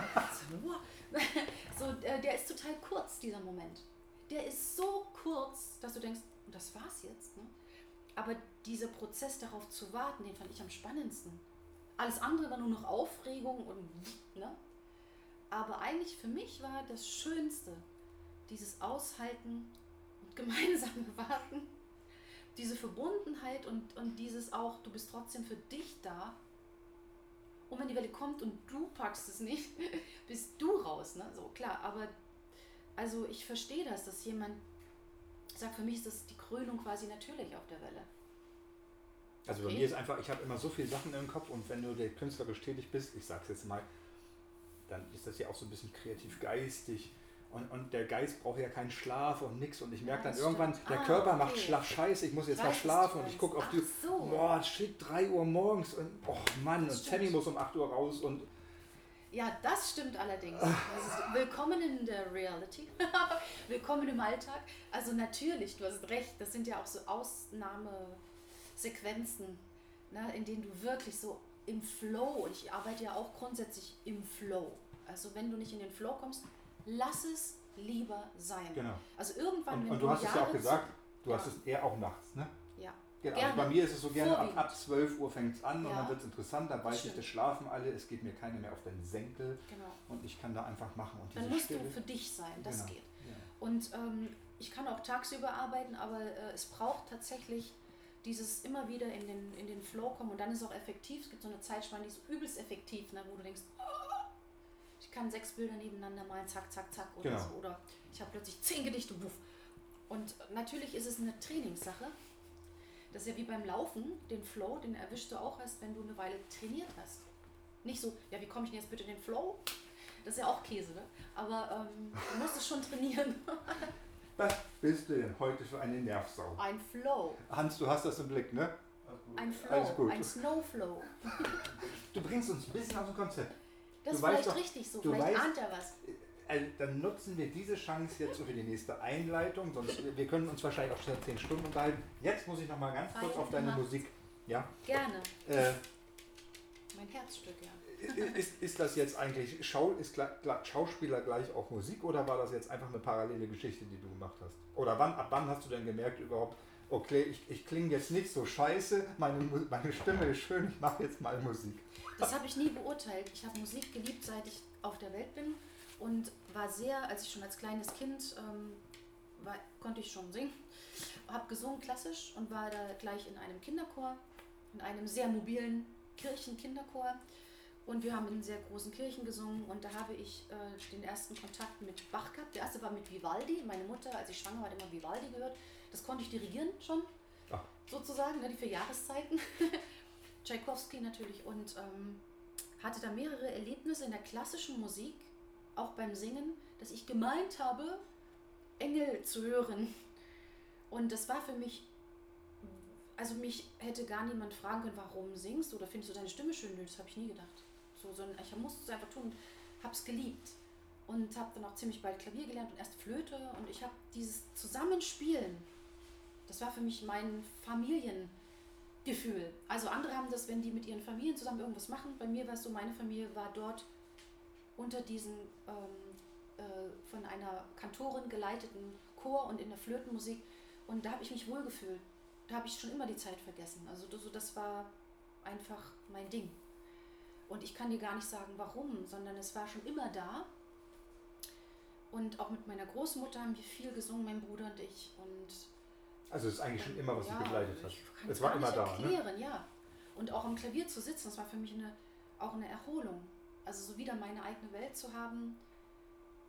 so, äh, der ist total kurz, dieser Moment. Der ist so kurz, dass du denkst, das war's jetzt. Ne? Aber dieser Prozess darauf zu warten, den fand ich am spannendsten. Alles andere war nur noch Aufregung und. Ne? Aber eigentlich für mich war das Schönste dieses Aushalten und gemeinsame Warten diese Verbundenheit und, und dieses auch, du bist trotzdem für dich da. Und wenn die Welle kommt und du packst es nicht, bist du raus, ne? So, klar, aber also ich verstehe das, dass jemand sagt, für mich ist das die Krönung quasi natürlich auf der Welle. Also okay. bei mir ist einfach, ich habe immer so viele Sachen im Kopf und wenn du der künstlerisch tätig bist, ich sag's jetzt mal, dann ist das ja auch so ein bisschen kreativ geistig und, und der Geist braucht ja keinen Schlaf und nichts. Und ich merke ja, dann irgendwann, stimmt. der ah, Körper okay. macht Schlaf scheiße, ich muss jetzt mal schlafen. Und ich gucke auf die, so. boah, shit, 3 Uhr morgens. Und, oh Mann, das und Sammy muss um 8 Uhr raus. Und Ja, das stimmt allerdings. willkommen in der Reality. willkommen im Alltag. Also natürlich, du hast recht, das sind ja auch so Ausnahmesequenzen, ne, in denen du wirklich so im Flow, und ich arbeite ja auch grundsätzlich im Flow. Also wenn du nicht in den Flow kommst, lass es lieber sein. Genau. Also irgendwann, und, wenn und du, hast es ja auch gesagt, du hast es eher auch nachts, ne? Ja. Genau. Also bei mir ist es so gerne, ab, ab 12 Uhr fängt es an ja. und dann wird es interessant, dann weiß ich, das schlafen alle, es geht mir keiner mehr auf den Senkel genau. und ich kann da einfach machen. Und dann musst Stille, du für dich sein, das genau. geht. Ja. Und ähm, ich kann auch tagsüber arbeiten, aber äh, es braucht tatsächlich dieses immer wieder in den, in den Flow kommen und dann ist es auch effektiv. Es gibt so eine Zeitspanne, die ist übelst effektiv, ne, wo du denkst, oh, ich kann sechs Bilder nebeneinander malen, zack, zack, zack oder genau. so. Oder ich habe plötzlich zehn Gedichte, wuff. Und natürlich ist es eine Trainingssache. Das ist ja wie beim Laufen, den Flow, den erwischst du auch erst, wenn du eine Weile trainiert hast. Nicht so, ja, wie komme ich denn jetzt bitte in den Flow? Das ist ja auch Käse, ne? Aber ähm, du musst es schon trainieren. Was bist du denn heute für eine Nervsau? Ein Flow. Hans, du hast das im Blick, ne? Ein Flow, ein Snowflow. Du bringst uns ein bisschen aus dem Konzept. Das ist vielleicht doch, richtig so, vielleicht weißt, ahnt er was. Also dann nutzen wir diese Chance jetzt für die nächste Einleitung, sonst wir können uns wahrscheinlich auch schon zehn Stunden unterhalten. Jetzt muss ich noch mal ganz kurz auf deine Musik. Ja? Gerne. Äh, mein Herzstück, ja. Ist, ist das jetzt eigentlich Schau, ist Schauspieler gleich auch Musik oder war das jetzt einfach eine parallele Geschichte, die du gemacht hast? Oder wann, ab wann hast du denn gemerkt überhaupt, okay, ich, ich klinge jetzt nicht so scheiße, meine, meine Stimme ist schön, ich mache jetzt mal Musik? Das habe ich nie beurteilt. Ich habe Musik geliebt, seit ich auf der Welt bin und war sehr, als ich schon als kleines Kind ähm, war, konnte ich schon singen, habe gesungen klassisch und war da gleich in einem Kinderchor, in einem sehr mobilen Kirchenkinderchor und wir haben in sehr großen Kirchen gesungen und da habe ich äh, den ersten Kontakt mit Bach gehabt. Der erste war mit Vivaldi. Meine Mutter, als ich schwanger war, hat immer Vivaldi gehört. Das konnte ich dirigieren schon, Ach. sozusagen, ne, die vier Jahreszeiten. Tchaikovsky natürlich und ähm, hatte da mehrere Erlebnisse in der klassischen Musik, auch beim Singen, dass ich gemeint habe, Engel zu hören. Und das war für mich, also mich hätte gar niemand fragen können, warum singst du oder findest du deine Stimme schön? Das habe ich nie gedacht. So, sondern ich musste es einfach tun und habe es geliebt. Und habe dann auch ziemlich bald Klavier gelernt und erst Flöte. Und ich habe dieses Zusammenspielen, das war für mich mein Familiengefühl. Also andere haben das, wenn die mit ihren Familien zusammen irgendwas machen. Bei mir war es so, meine Familie war dort unter diesen ähm, äh, von einer Kantorin geleiteten Chor und in der Flötenmusik. Und da habe ich mich wohlgefühlt. Da habe ich schon immer die Zeit vergessen. Also das war einfach mein Ding. Und ich kann dir gar nicht sagen, warum, sondern es war schon immer da. Und auch mit meiner Großmutter haben wir viel gesungen, mein Bruder und ich. Und also es ist eigentlich schon immer, was ja, sie begleitet hat. Es war immer da. Ne? Erklären, ne? ja. Und auch am Klavier zu sitzen, das war für mich eine, auch eine Erholung. Also so wieder meine eigene Welt zu haben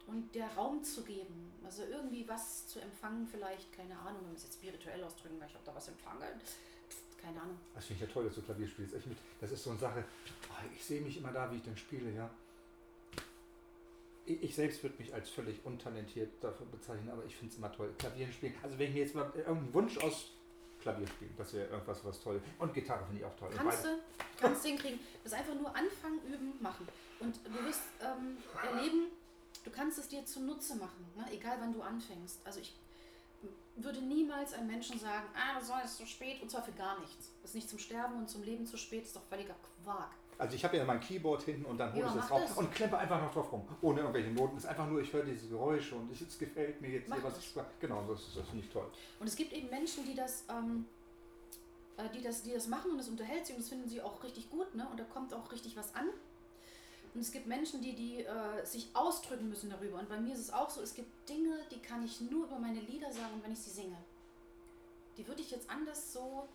und der Raum zu geben. Also irgendwie was zu empfangen, vielleicht, keine Ahnung, wenn wir es jetzt spirituell ausdrücken, weil ich habe da was empfangen keine Ahnung. Das finde ich ja toll, dass du Klavier spielst. Mit, das ist so eine Sache, ah, ich sehe mich immer da, wie ich dann spiele, ja. Ich selbst würde mich als völlig untalentiert dafür bezeichnen, aber ich finde es immer toll. Klavier spielen. Also wenn ich mir jetzt mal irgendeinen Wunsch aus Klavier spielen, das wäre irgendwas was toll. Und Gitarre finde ich auch toll. Kannst du, kannst du hinkriegen. Das ist einfach nur anfangen, üben, machen. Und du wirst ähm, erleben, du kannst es dir zunutze machen, ne? egal wann du anfängst. Also ich würde niemals einem Menschen sagen, ah, so ist zu spät und zwar für gar nichts. Das ist nicht zum Sterben und zum Leben zu spät, ist doch völliger Quark. Also ich habe ja mein Keyboard hinten und dann hole ja, ich das raus das. und klempe einfach noch drauf rum, ohne irgendwelche Noten. Es ist einfach nur, ich höre diese Geräusche und es gefällt mir jetzt hier, was ich Genau, das, das finde ich toll. Und es gibt eben Menschen, die das, ähm, äh, die das, die das machen und das unterhält sie und das finden sie auch richtig gut, ne? Und da kommt auch richtig was an. Und es gibt Menschen, die, die äh, sich ausdrücken müssen darüber. Und bei mir ist es auch so, es gibt Dinge, die kann ich nur über meine Lieder sagen, wenn ich sie singe. Die würde ich jetzt anders so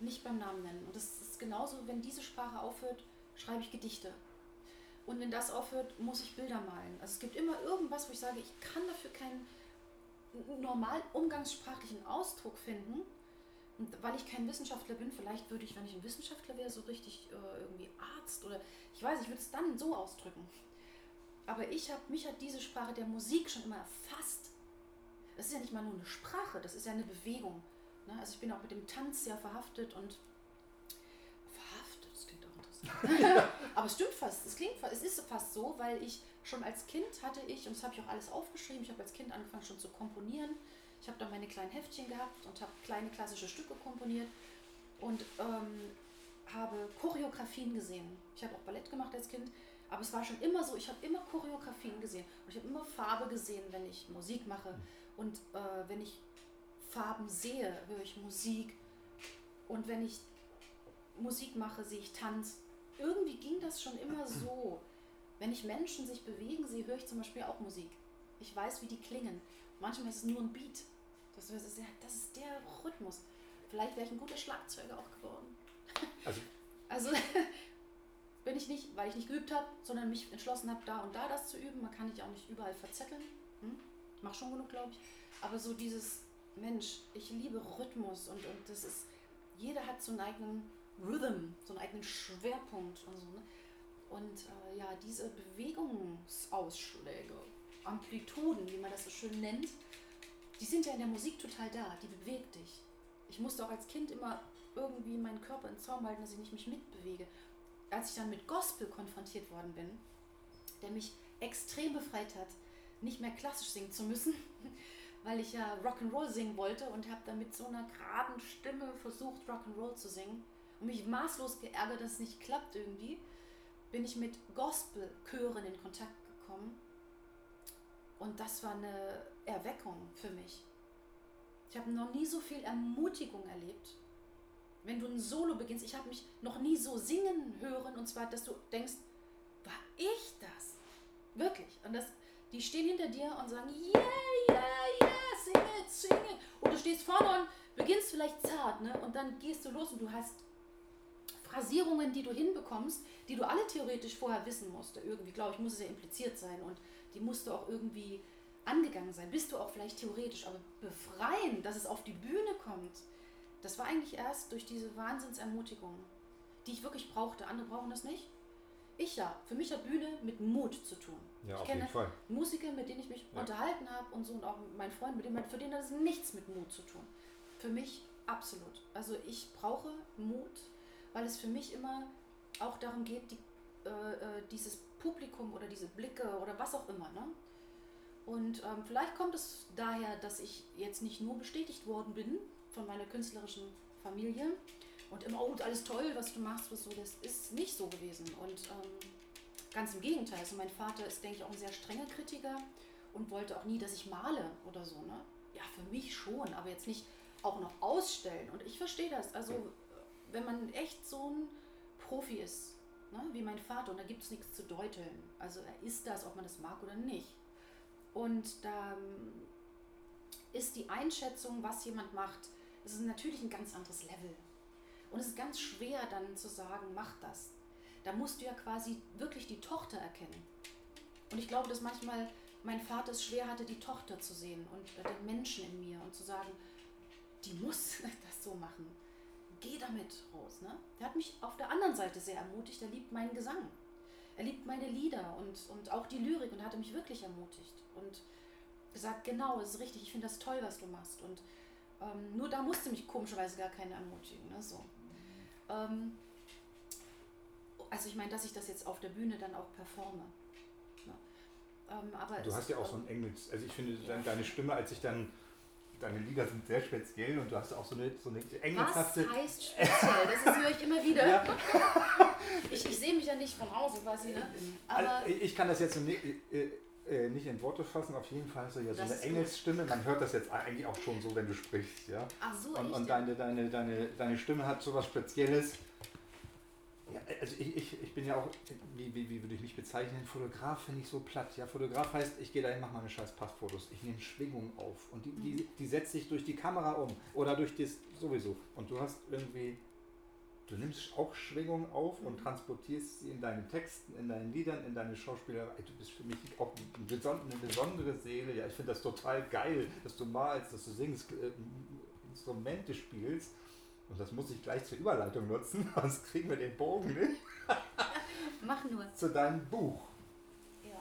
nicht beim Namen nennen. Und das ist genauso, wenn diese Sprache aufhört, schreibe ich Gedichte. Und wenn das aufhört, muss ich Bilder malen. Also es gibt immer irgendwas, wo ich sage, ich kann dafür keinen normal umgangssprachlichen Ausdruck finden. Und weil ich kein Wissenschaftler bin, vielleicht würde ich, wenn ich ein Wissenschaftler wäre, so richtig äh, irgendwie Arzt oder ich weiß, ich würde es dann so ausdrücken. Aber ich habe, mich hat diese Sprache der Musik schon immer erfasst. Das ist ja nicht mal nur eine Sprache, das ist ja eine Bewegung. Ne? Also ich bin auch mit dem Tanz sehr verhaftet und verhaftet, das klingt auch interessant. Aber es stimmt fast, es klingt fast, es ist fast so, weil ich schon als Kind hatte ich, und das habe ich auch alles aufgeschrieben, ich habe als Kind angefangen schon zu komponieren. Ich habe da meine kleinen Heftchen gehabt und habe kleine klassische Stücke komponiert und ähm, habe Choreografien gesehen. Ich habe auch Ballett gemacht als Kind, aber es war schon immer so, ich habe immer Choreografien gesehen und ich habe immer Farbe gesehen, wenn ich Musik mache. Und äh, wenn ich Farben sehe, höre ich Musik. Und wenn ich Musik mache, sehe ich Tanz. Irgendwie ging das schon immer so. Wenn ich Menschen sich bewegen sehe, höre ich zum Beispiel auch Musik. Ich weiß, wie die klingen. Manchmal ist es nur ein Beat. Das ist, das ist der Rhythmus. Vielleicht wäre ich ein guter Schlagzeuger auch geworden. Also, also bin ich nicht, weil ich nicht geübt habe, sondern mich entschlossen habe, da und da das zu üben. Man kann sich auch nicht überall verzetteln. Hm? Mach schon genug, glaube ich. Aber so dieses, Mensch, ich liebe Rhythmus und, und das ist, jeder hat so einen eigenen Rhythm, so einen eigenen Schwerpunkt und so. Ne? Und äh, ja, diese Bewegungsausschläge, Amplituden, wie man das so schön nennt, die sind ja in der Musik total da, die bewegt dich. Ich musste auch als Kind immer irgendwie meinen Körper in Zaum halten, dass ich nicht mich mitbewege. Als ich dann mit Gospel konfrontiert worden bin, der mich extrem befreit hat, nicht mehr klassisch singen zu müssen, weil ich ja Rock'n'Roll singen wollte und habe dann mit so einer geraden Stimme versucht, Rock'n'Roll zu singen und mich maßlos geärgert, dass es nicht klappt irgendwie, bin ich mit Gospel-Chören in Kontakt gekommen und das war eine Erweckung für mich. Ich habe noch nie so viel Ermutigung erlebt. Wenn du ein Solo beginnst, ich habe mich noch nie so singen hören und zwar, dass du denkst, war ich das? Wirklich. Und das, die stehen hinter dir und sagen, yeah, yeah, yeah, sing it, sing it. Und du stehst vorne und beginnst vielleicht zart, ne? Und dann gehst du los und du hast Phrasierungen, die du hinbekommst, die du alle theoretisch vorher wissen musst. Irgendwie, glaube ich, muss es ja impliziert sein und die musst du auch irgendwie angegangen sein. Bist du auch vielleicht theoretisch, aber befreien, dass es auf die Bühne kommt, das war eigentlich erst durch diese Wahnsinnsermutigung, die ich wirklich brauchte. Andere brauchen das nicht. Ich ja. Für mich hat Bühne mit Mut zu tun. Ja, ich auf kenne jeden Fall. Musiker, mit denen ich mich ja. unterhalten habe und so und auch mein Freund, mit dem für den hat es nichts mit Mut zu tun. Für mich absolut. Also ich brauche Mut, weil es für mich immer auch darum geht, die, äh, äh, dieses Publikum oder diese Blicke oder was auch immer. Ne? Und ähm, vielleicht kommt es daher, dass ich jetzt nicht nur bestätigt worden bin von meiner künstlerischen Familie und immer, oh, alles toll, was du machst, was so, das ist nicht so gewesen. Und ähm, Ganz im Gegenteil. Also mein Vater ist, denke ich, auch ein sehr strenger Kritiker und wollte auch nie, dass ich male oder so. Ne? Ja, für mich schon, aber jetzt nicht auch noch ausstellen. Und ich verstehe das. Also wenn man echt so ein Profi ist, ne, wie mein Vater, und da gibt es nichts zu deuteln. Also er ist das, ob man das mag oder nicht. Und da ähm, ist die Einschätzung, was jemand macht, das ist natürlich ein ganz anderes Level. Und es ist ganz schwer dann zu sagen, mach das da musst du ja quasi wirklich die Tochter erkennen. Und ich glaube, dass manchmal mein Vater es schwer hatte, die Tochter zu sehen und den Menschen in mir und zu sagen, die muss das so machen. Geh damit raus. Ne? Der hat mich auf der anderen Seite sehr ermutigt. Er liebt meinen Gesang. Er liebt meine Lieder und, und auch die Lyrik und hatte mich wirklich ermutigt und gesagt, genau, es ist richtig, ich finde das toll, was du machst. Und ähm, nur da musste mich komischerweise gar keiner ermutigen. Ne? So. Ähm, also ich meine, dass ich das jetzt auf der Bühne dann auch performe. Ja. Ähm, aber du hast ja auch so ein Engels, also ich finde ja. deine Stimme, als ich dann deine Lieder sind sehr speziell und du hast auch so eine, so eine engelshafte... Was heißt speziell? Das höre ich immer wieder. Ja. ich, ich sehe mich ja nicht von außen quasi, ne? Aber also ich kann das jetzt nicht, äh, nicht in Worte fassen, auf jeden Fall hast du ja so eine Engelsstimme. Man hört das jetzt eigentlich auch schon so, wenn du sprichst, ja. Ach so, Und, und deine, deine, deine, deine Stimme hat so was Spezielles. Ja, also ich, ich, ich bin ja auch, wie, wie, wie würde ich mich bezeichnen, Fotograf finde ich so platt. Ja, Fotograf heißt, ich gehe dahin, mache meine scheiß Passfotos. Ich nehme Schwingung auf und die, die, mhm. die setze ich durch die Kamera um oder durch das sowieso. Und du hast irgendwie, du nimmst auch Schwingung auf und mhm. transportierst sie in deinen Texten, in deinen Liedern, in deine Schauspielerei. Du bist für mich auch eine besondere Seele. Ja, ich finde das total geil, dass du malst, dass du singst, äh, Instrumente spielst und das muss ich gleich zur Überleitung nutzen, sonst kriegen wir den Bogen nicht. Mach nur. Zu deinem Buch. Ja.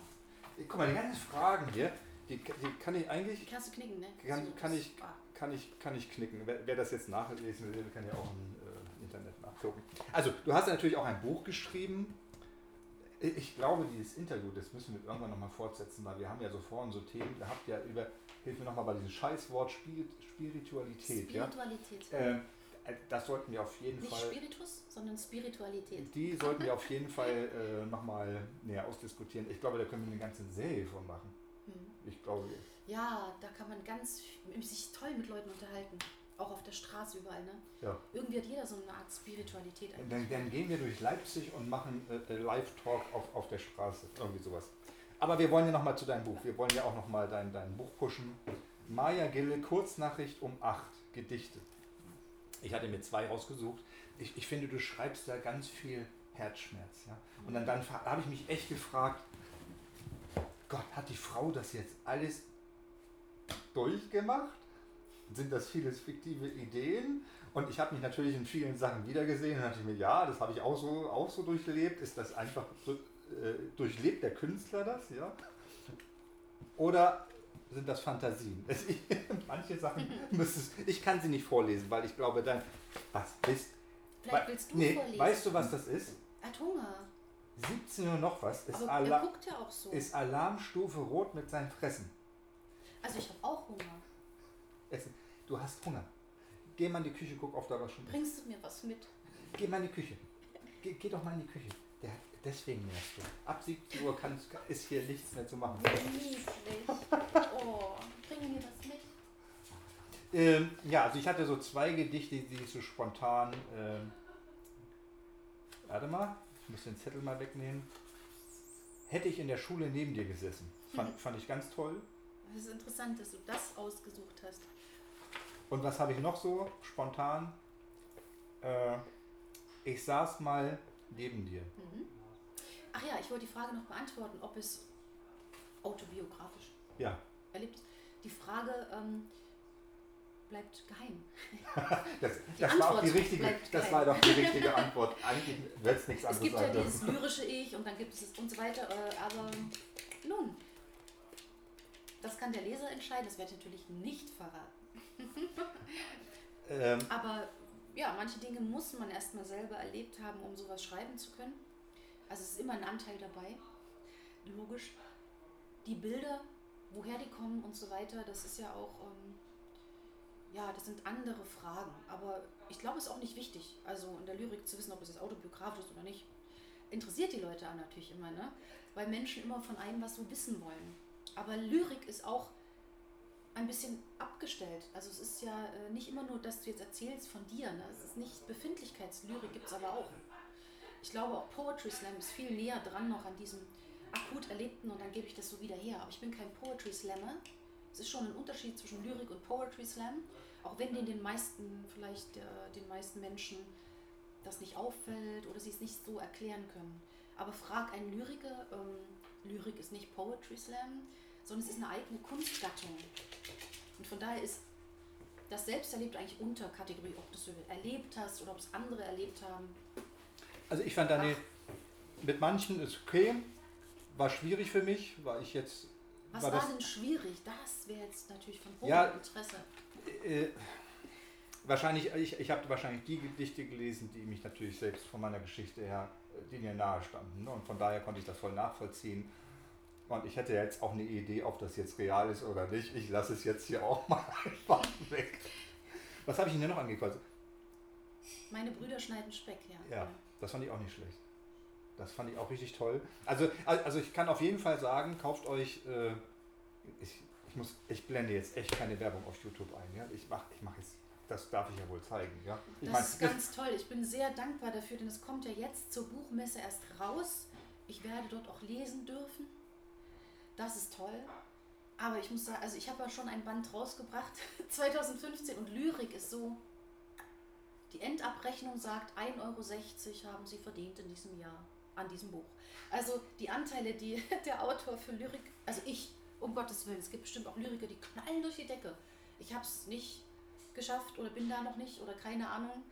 Guck mal, die ganzen Fragen hier, die, die kann ich eigentlich. Die kannst du knicken, ne? Kann, kann, ich, kann, ich, kann ich knicken. Wer, wer das jetzt nachlesen will, kann ja auch im äh, Internet nachlesen. gucken. Also, du hast natürlich auch ein Buch geschrieben. Ich glaube, dieses Interview, das müssen wir irgendwann nochmal fortsetzen, weil wir haben ja so vorhin so Themen gehabt, ja über, hilf mir nochmal bei diesem Scheißwort Spiritualität. Spiritualität. Ja? Ähm, äh, das sollten wir auf jeden Nicht Fall. Nicht Spiritus, sondern Spiritualität. Die sollten wir auf jeden Fall äh, nochmal näher ausdiskutieren. Ich glaube, da können wir eine ganze Serie von machen. Hm. Ich glaube. Ja, da kann man ganz sich toll mit Leuten unterhalten. Auch auf der Straße überall, ne? Ja. Irgendwie hat jeder so eine Art Spiritualität. Dann, dann, gehen wir durch Leipzig und machen äh, äh, Live-Talk auf, auf der Straße. Irgendwie sowas. Aber wir wollen ja nochmal zu deinem Buch. Wir wollen ja auch nochmal dein, dein Buch pushen. Maya Gille, Kurznachricht um 8, Gedichte. Ich hatte mir zwei rausgesucht. Ich, ich finde, du schreibst da ganz viel Herzschmerz. Ja? Und dann, dann habe ich mich echt gefragt, Gott, hat die Frau das jetzt alles durchgemacht? Sind das viele fiktive Ideen? Und ich habe mich natürlich in vielen Sachen wiedergesehen und dachte mir, ja, das habe ich auch so, auch so durchlebt. Ist das einfach äh, durchlebt der Künstler das? Ja? Oder sind das Fantasien. Manche Sachen müsstest ich kann sie nicht vorlesen, weil ich glaube dann, was ist? Vielleicht willst du nee, vorlesen. Weißt du, was das ist? Er hat Hunger. 17 Uhr noch was. Ist, er guckt ja auch so. ist Alarmstufe rot mit seinem Fressen. Also ich habe auch Hunger. Essen. Du hast Hunger. Geh mal in die Küche, guck auf da was schon Bringst du mir was mit? Geh mal in die Küche. Geh, geh doch mal in die Küche. Der Deswegen nervst du. Ab 17 Uhr kann, ist hier nichts mehr zu machen. Niedlich. Oh, bring mir das mit. Ähm, ja, also ich hatte so zwei Gedichte, die ich so spontan. Ähm, warte mal, ich muss den Zettel mal wegnehmen. Hätte ich in der Schule neben dir gesessen. Fand, hm. fand ich ganz toll. Es ist interessant, dass du das ausgesucht hast. Und was habe ich noch so spontan? Äh, ich saß mal neben dir. Mhm. Ach ja, ich wollte die Frage noch beantworten, ob es autobiografisch ja. erlebt ist. Die Frage ähm, bleibt geheim. das, das war auch die richtige, das war doch die richtige Antwort. Eigentlich wird es nichts anderes. Es gibt ja dieses lyrische Ich und dann gibt es und so weiter. Äh, aber nun, das kann der Leser entscheiden. Das werde ich natürlich nicht verraten. ähm. Aber ja, manche Dinge muss man erstmal selber erlebt haben, um sowas schreiben zu können. Also es ist immer ein Anteil dabei, logisch. Die Bilder, woher die kommen und so weiter, das ist ja auch, ähm, ja, das sind andere Fragen. Aber ich glaube, es ist auch nicht wichtig, also in der Lyrik zu wissen, ob es jetzt autobiografisch ist oder nicht. Interessiert die Leute natürlich immer, ne? Weil Menschen immer von einem was so wissen wollen. Aber Lyrik ist auch ein bisschen abgestellt. Also es ist ja äh, nicht immer nur, dass du jetzt erzählst von dir. Ne? Es ist nicht Befindlichkeitslyrik, gibt es aber auch ich glaube auch Poetry Slam ist viel näher dran noch an diesem akut Erlebten und dann gebe ich das so wieder her. Aber ich bin kein Poetry Slammer. Es ist schon ein Unterschied zwischen Lyrik und Poetry Slam, auch wenn den, den meisten, vielleicht äh, den meisten Menschen das nicht auffällt oder sie es nicht so erklären können. Aber frag einen Lyriker, ähm, Lyrik ist nicht Poetry Slam, sondern es ist eine eigene Kunstgattung. Und von daher ist das Selbsterlebt eigentlich Unterkategorie, ob du es erlebt hast oder ob es andere erlebt haben. Also ich fand deine, mit manchen ist okay, war schwierig für mich, weil ich jetzt... Was war, war denn schwierig? Das wäre jetzt natürlich von hohem ja, Interesse. Äh, wahrscheinlich, ich, ich habe wahrscheinlich die Gedichte gelesen, die mich natürlich selbst von meiner Geschichte her, die mir nahe standen. Ne? Und von daher konnte ich das voll nachvollziehen. Und ich hätte jetzt auch eine Idee, ob das jetzt real ist oder nicht. Ich lasse es jetzt hier auch mal einfach weg. Was habe ich Ihnen denn noch angekreuzt? Meine Brüder schneiden Speck, ja. Ja, das fand ich auch nicht schlecht. Das fand ich auch richtig toll. Also, also ich kann auf jeden Fall sagen, kauft euch, äh, ich, ich, muss, ich blende jetzt echt keine Werbung auf YouTube ein. Ja? Ich mache ich mach jetzt, das darf ich ja wohl zeigen. Ja? Ich das mein, ist ganz toll. Ich bin sehr dankbar dafür, denn es kommt ja jetzt zur Buchmesse erst raus. Ich werde dort auch lesen dürfen. Das ist toll. Aber ich muss sagen, also ich habe ja schon ein Band rausgebracht, 2015, und Lyrik ist so die Endabrechnung sagt, 1,60 Euro haben sie verdient in diesem Jahr an diesem Buch. Also die Anteile, die der Autor für Lyrik, also ich, um Gottes Willen, es gibt bestimmt auch Lyriker, die knallen durch die Decke. Ich habe es nicht geschafft oder bin da noch nicht oder keine Ahnung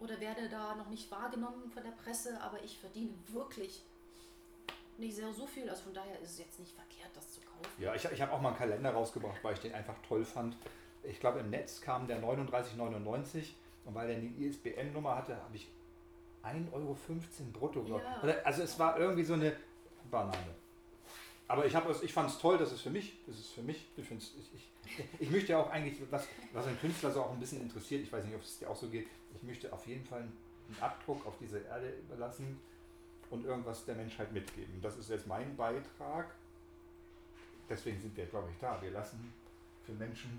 oder werde da noch nicht wahrgenommen von der Presse, aber ich verdiene wirklich nicht sehr so viel. Also von daher ist es jetzt nicht verkehrt, das zu kaufen. Ja, ich, ich habe auch mal einen Kalender rausgebracht, weil ich den einfach toll fand. Ich glaube, im Netz kam der 39,99 und weil er eine ISBN-Nummer hatte, habe ich 1,15 Euro brutto. Ja. Also es war irgendwie so eine Banane. Aber ich, ich fand es toll, dass es für mich, das ist für mich, ich, ich, ich, ich möchte ja auch eigentlich, was, was ein Künstler so auch ein bisschen interessiert, ich weiß nicht, ob es dir auch so geht, ich möchte auf jeden Fall einen Abdruck auf diese Erde überlassen und irgendwas der Menschheit mitgeben. Das ist jetzt mein Beitrag. Deswegen sind wir, glaube ich, da. Wir lassen für Menschen,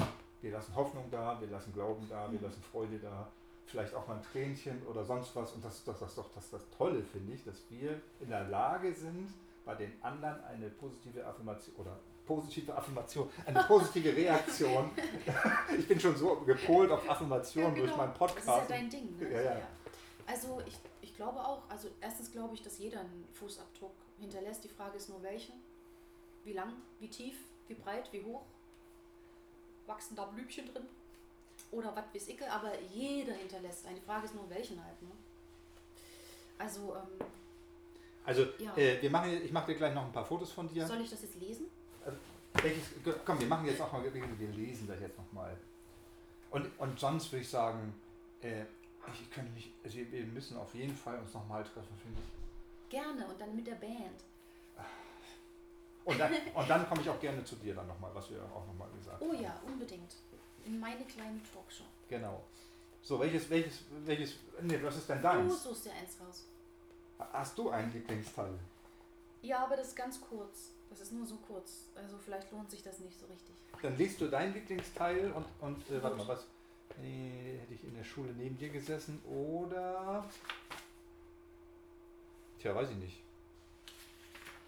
wir lassen Hoffnung da, wir lassen Glauben da, wir lassen Freude da, vielleicht auch mal ein Tränchen oder sonst was. Und das ist doch das, das, das, das Tolle, finde ich, dass wir in der Lage sind, bei den anderen eine positive Affirmation oder positive Affirmation, eine positive Reaktion. ich bin schon so gepolt auf Affirmation ja, genau. durch meinen Podcast. Das ist ja dein Ding. Ne? Ja, ja. Also ich glaube auch, also erstens glaube ich, dass jeder einen Fußabdruck hinterlässt. Die Frage ist nur welchen. Wie lang, wie tief, wie breit, wie hoch. Wachsen da Blümchen drin? Oder was weiß ich, aber jeder hinterlässt einen. Die Frage ist nur welchen halt. Ne? Also ähm, also ja. äh, wir machen, ich mache dir gleich noch ein paar Fotos von dir. Soll ich das jetzt lesen? Also, welches, komm, wir machen jetzt auch mal, wir lesen das jetzt nochmal. Und, und sonst würde ich sagen, äh, ich könnte mich, also wir müssen auf jeden Fall uns nochmal treffen, finde ich. Gerne und dann mit der Band. Und dann, und dann komme ich auch gerne zu dir dann nochmal, was wir auch nochmal gesagt oh, haben. Oh ja, unbedingt. In meine kleine Talkshow. Genau. So, welches, welches, welches, nee, was ist denn deins? Du suchst dir eins raus. Hast du einen Lieblingsteil? Ja, aber das ist ganz kurz. Das ist nur so kurz. Also vielleicht lohnt sich das nicht so richtig. Dann liest du deinen Lieblingsteil und, und äh, warte mal, was? Nee, hätte ich in der Schule neben dir gesessen oder. Tja, weiß ich nicht.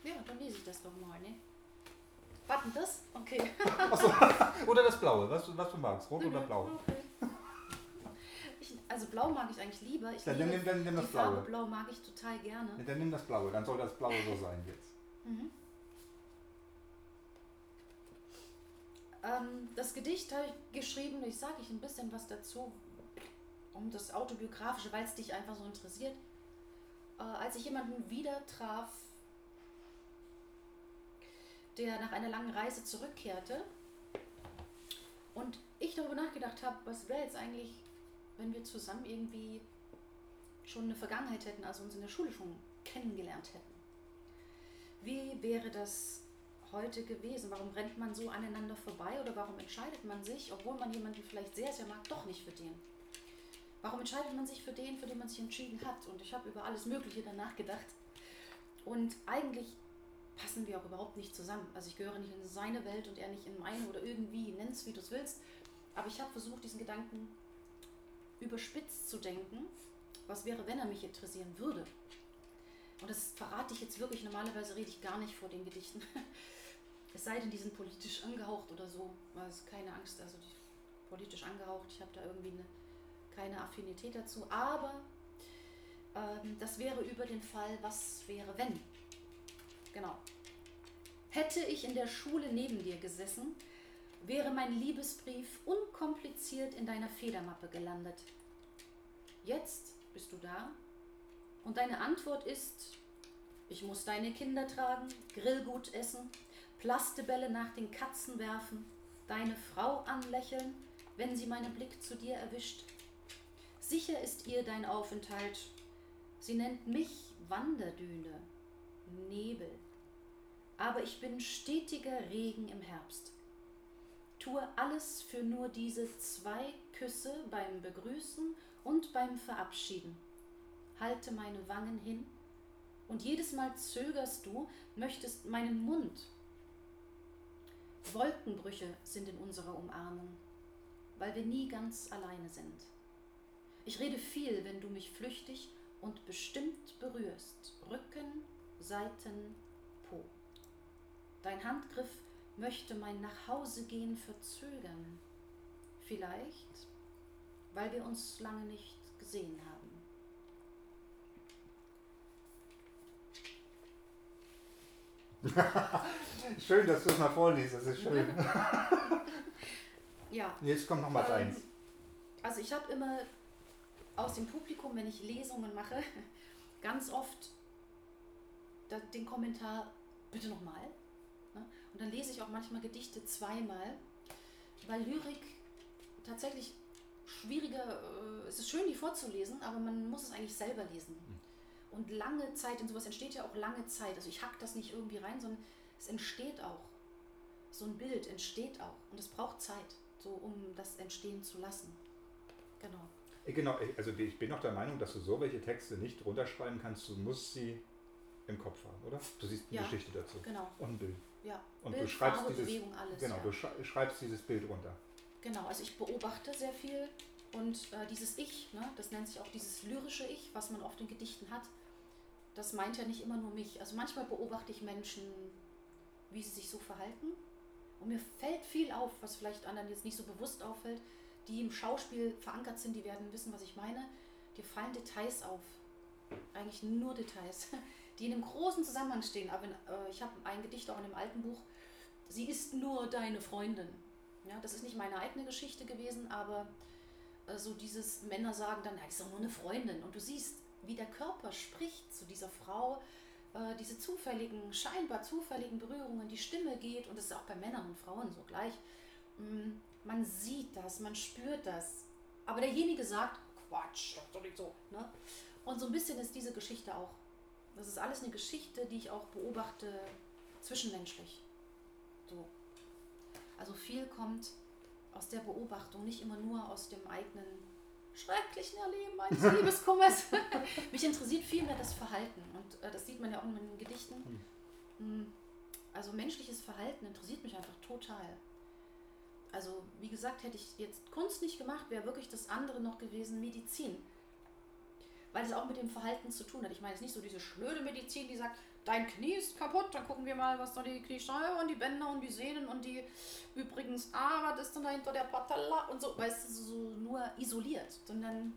Ja, dann lese ich das doch mal, ne? Warten das? Okay. Achso, oder das Blaue, was, was du magst, rot oder blau. Okay. Also blau mag ich eigentlich lieber. Ich dann, liebe nimm, dann nimm das die Blaue. Farbe blau mag ich total gerne. Ja, dann nimm das Blaue, dann soll das Blaue so sein jetzt. Mhm. Ähm, das Gedicht habe ich geschrieben, ich sage ich ein bisschen was dazu, um das Autobiografische, weil es dich einfach so interessiert. Äh, als ich jemanden wieder traf, der nach einer langen Reise zurückkehrte und ich darüber nachgedacht habe, was wäre jetzt eigentlich wenn wir zusammen irgendwie schon eine Vergangenheit hätten, also uns in der Schule schon kennengelernt hätten. Wie wäre das heute gewesen? Warum rennt man so aneinander vorbei oder warum entscheidet man sich, obwohl man jemanden vielleicht sehr, sehr mag, doch nicht für den? Warum entscheidet man sich für den, für den man sich entschieden hat? Und ich habe über alles Mögliche danach gedacht. Und eigentlich passen wir auch überhaupt nicht zusammen. Also ich gehöre nicht in seine Welt und er nicht in meine oder irgendwie, nenn's wie du es willst. Aber ich habe versucht, diesen Gedanken überspitzt zu denken, was wäre, wenn er mich interessieren würde. Und das verrate ich jetzt wirklich, normalerweise rede ich gar nicht vor den Gedichten. Es sei denn, die sind politisch angehaucht oder so. Also keine Angst, also politisch angehaucht, ich habe da irgendwie eine, keine Affinität dazu. Aber ähm, das wäre über den Fall, was wäre, wenn. Genau. Hätte ich in der Schule neben dir gesessen, wäre mein Liebesbrief unkompliziert in deiner Federmappe gelandet. Jetzt bist du da und deine Antwort ist, ich muss deine Kinder tragen, Grillgut essen, Plastebälle nach den Katzen werfen, deine Frau anlächeln, wenn sie meinen Blick zu dir erwischt. Sicher ist ihr dein Aufenthalt. Sie nennt mich Wanderdüne, Nebel. Aber ich bin stetiger Regen im Herbst tue alles für nur diese zwei Küsse beim Begrüßen und beim Verabschieden. Halte meine Wangen hin und jedes Mal zögerst du, möchtest meinen Mund. Wolkenbrüche sind in unserer Umarmung, weil wir nie ganz alleine sind. Ich rede viel, wenn du mich flüchtig und bestimmt berührst. Rücken, Seiten, Po. Dein Handgriff möchte mein Nachhausegehen verzögern. Vielleicht, weil wir uns lange nicht gesehen haben. schön, dass du es mal vorliest, das ist schön. ja. Jetzt kommt noch mal ähm, eins. Also ich habe immer aus dem Publikum, wenn ich Lesungen mache, ganz oft den Kommentar, bitte nochmal. Und dann lese ich auch manchmal Gedichte zweimal, weil Lyrik tatsächlich schwieriger, äh, es ist schön, die vorzulesen, aber man muss es eigentlich selber lesen. Und lange Zeit, in sowas entsteht ja auch lange Zeit. Also ich hack das nicht irgendwie rein, sondern es entsteht auch. So ein Bild entsteht auch. Und es braucht Zeit, so um das entstehen zu lassen. Genau. Äh, genau, äh, also ich bin auch der Meinung, dass du so welche Texte nicht runterschreiben kannst. Du musst sie im Kopf haben, oder? Du siehst eine ja, Geschichte dazu. Genau. Und ein Bild. Ja. Und Bild, du schreibst Farbe, dieses, Bewegung, alles. Genau, ja. du schreibst dieses Bild runter. Genau, also ich beobachte sehr viel und äh, dieses Ich, ne, das nennt sich auch dieses lyrische Ich, was man oft in Gedichten hat, das meint ja nicht immer nur mich. Also manchmal beobachte ich Menschen, wie sie sich so verhalten. Und mir fällt viel auf, was vielleicht anderen jetzt nicht so bewusst auffällt, die im Schauspiel verankert sind, die werden wissen, was ich meine. Dir fallen Details auf. Eigentlich nur Details, die in einem großen Zusammenhang stehen. Aber äh, ich habe ein Gedicht auch in dem alten Buch. Sie ist nur deine Freundin. Ja, das ist nicht meine eigene Geschichte gewesen, aber äh, so dieses Männer sagen dann, das ist doch nur eine Freundin. Und du siehst, wie der Körper spricht zu dieser Frau, äh, diese zufälligen, scheinbar zufälligen Berührungen, die Stimme geht, und das ist auch bei Männern und Frauen so gleich. Mm, man sieht das, man spürt das. Aber derjenige sagt, Quatsch, das ist doch nicht so. Ne? Und so ein bisschen ist diese Geschichte auch. Das ist alles eine Geschichte, die ich auch beobachte zwischenmenschlich. So. Also viel kommt aus der Beobachtung, nicht immer nur aus dem eigenen schrecklichen Erleben meines Liebeskummers. Mich interessiert viel mehr das Verhalten und äh, das sieht man ja auch in meinen Gedichten. Hm. Also menschliches Verhalten interessiert mich einfach total. Also wie gesagt, hätte ich jetzt Kunst nicht gemacht, wäre wirklich das andere noch gewesen, Medizin. Weil es auch mit dem Verhalten zu tun hat. Ich meine, es ist nicht so diese schlöde Medizin, die sagt, dein Knie ist kaputt, dann gucken wir mal, was da die Kniescheibe und die Bänder und die Sehnen und die übrigens, ah, was ist denn da hinter der Patella und so, weißt du, so nur isoliert, sondern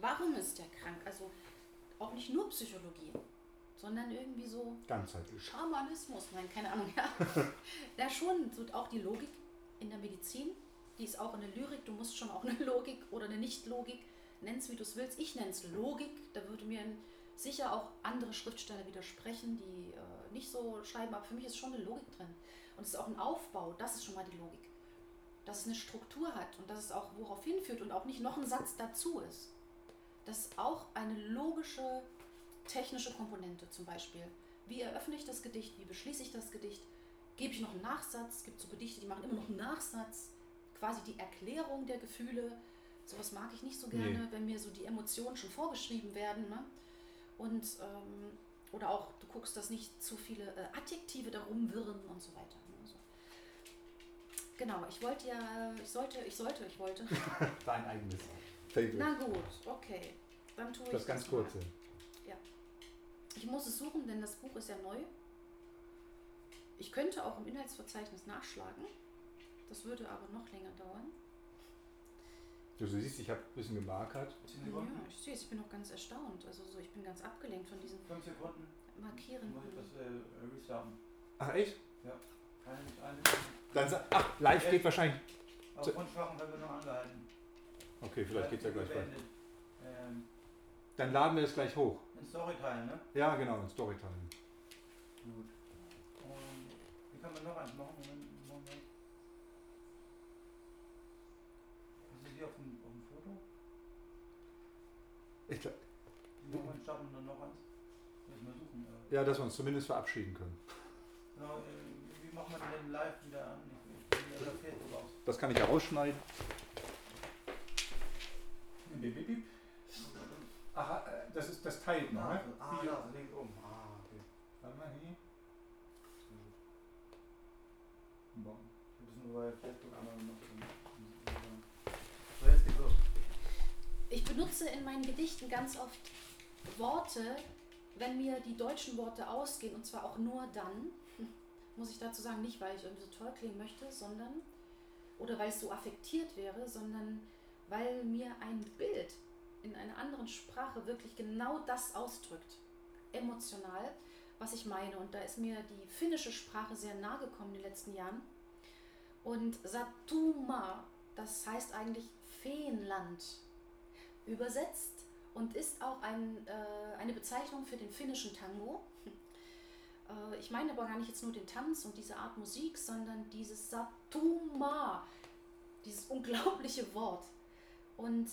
warum ist der krank? Also auch nicht nur Psychologie, sondern irgendwie so ganzheitlich. Schamanismus, nein, keine Ahnung, ja. ja schon, so auch die Logik in der Medizin, die ist auch in der Lyrik, du musst schon auch eine Logik oder eine Nicht-Logik, nennst wie du es willst. Ich nenne es Logik, da würde mir ein sicher auch andere Schriftsteller widersprechen, die äh, nicht so schreiben, aber für mich ist schon eine Logik drin. Und es ist auch ein Aufbau, das ist schon mal die Logik. Dass es eine Struktur hat und dass es auch worauf hinführt und auch nicht noch ein Satz dazu ist. Das ist auch eine logische, technische Komponente zum Beispiel. Wie eröffne ich das Gedicht? Wie beschließe ich das Gedicht? Gebe ich noch einen Nachsatz? Es gibt so Gedichte, die machen immer noch einen Nachsatz. Quasi die Erklärung der Gefühle. Sowas mag ich nicht so gerne, nee. wenn mir so die Emotionen schon vorgeschrieben werden. Ne? Und ähm, oder auch, du guckst, dass nicht zu viele äh, Adjektive darum wirren und so weiter. Also, genau, ich wollte ja, ich sollte, ich sollte, ich wollte. Dein eigenes. Favorite. Na gut, okay. Dann tue das ich das ganz kurze. Ja. Ich muss es suchen, denn das Buch ist ja neu. Ich könnte auch im Inhaltsverzeichnis nachschlagen. Das würde aber noch länger dauern. Du siehst, ich habe ein bisschen gemarkert. Ja, ich sehe es, ich bin noch ganz erstaunt. Also so, ich bin ganz abgelenkt von diesen Fünf Sekunden. Markieren. Muss ich das äh, restarten. Ach echt? Ja. Kann ich nicht ein. Dann ach, live geht wahrscheinlich. Auf Wunschwachen haben wir noch angehalten. Okay, vielleicht geht es ja gleich weiter. Ähm, Dann laden wir es gleich hoch. in Storytime, ne? Ja, genau, in Storytime. Gut. Und wie kann man noch eins machen? Moment, Moment. Ist es hier auf dem? Ich, glaub- machen wir starten dann noch eins? Müssen wir suchen. Ja, dass wir uns zumindest verabschieden können. genau, wie macht man den live wieder an? Ich, bin ja was aus. Das kann ich ja rausschneiden. Bip, bip, bip. Ach, äh, das ist das Teilen, Ah, ne? ah, Hier. da, links oben. Ah, okay. Warte mal hier. Bon. Ich habe das nur bei Facebook einmal gemacht. So, jetzt geht's los. Ich benutze in meinen Gedichten ganz oft Worte, wenn mir die deutschen Worte ausgehen, und zwar auch nur dann, muss ich dazu sagen, nicht weil ich irgendwie so toll klingen möchte, sondern, oder weil es so affektiert wäre, sondern weil mir ein Bild in einer anderen Sprache wirklich genau das ausdrückt, emotional, was ich meine. Und da ist mir die finnische Sprache sehr nahe gekommen in den letzten Jahren. Und Satuma, das heißt eigentlich Feenland, übersetzt und ist auch ein, äh, eine Bezeichnung für den finnischen Tango. Äh, ich meine aber gar nicht jetzt nur den Tanz und diese Art Musik, sondern dieses Satuma, dieses unglaubliche Wort. Und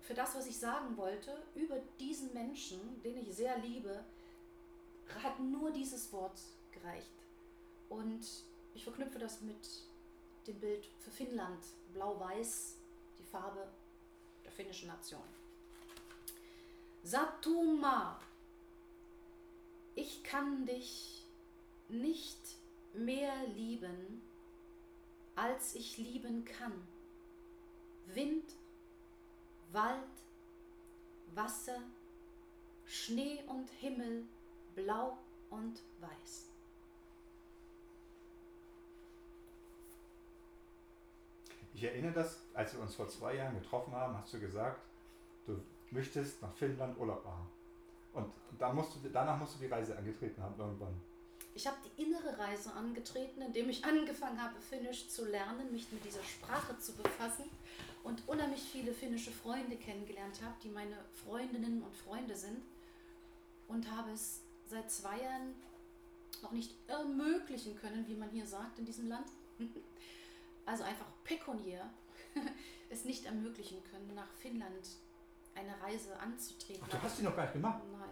für das, was ich sagen wollte, über diesen Menschen, den ich sehr liebe, hat nur dieses Wort gereicht. Und ich verknüpfe das mit dem Bild für Finnland, blau-weiß, die Farbe finnischen Nation. Satuma, ich kann dich nicht mehr lieben, als ich lieben kann. Wind, Wald, Wasser, Schnee und Himmel, blau und weiß. Ich erinnere das, als wir uns vor zwei Jahren getroffen haben, hast du gesagt, du möchtest nach Finnland Urlaub machen. Und da musst du, danach musst du die Reise angetreten haben irgendwann. Ich habe die innere Reise angetreten, indem ich angefangen habe, Finnisch zu lernen, mich mit dieser Sprache zu befassen und unheimlich viele finnische Freunde kennengelernt habe, die meine Freundinnen und Freunde sind. Und habe es seit zwei Jahren noch nicht ermöglichen können, wie man hier sagt in diesem Land. Also einfach pekuniär es nicht ermöglichen können, nach Finnland eine Reise anzutreten. Ach, du hast die noch gar nicht gemacht? Nein.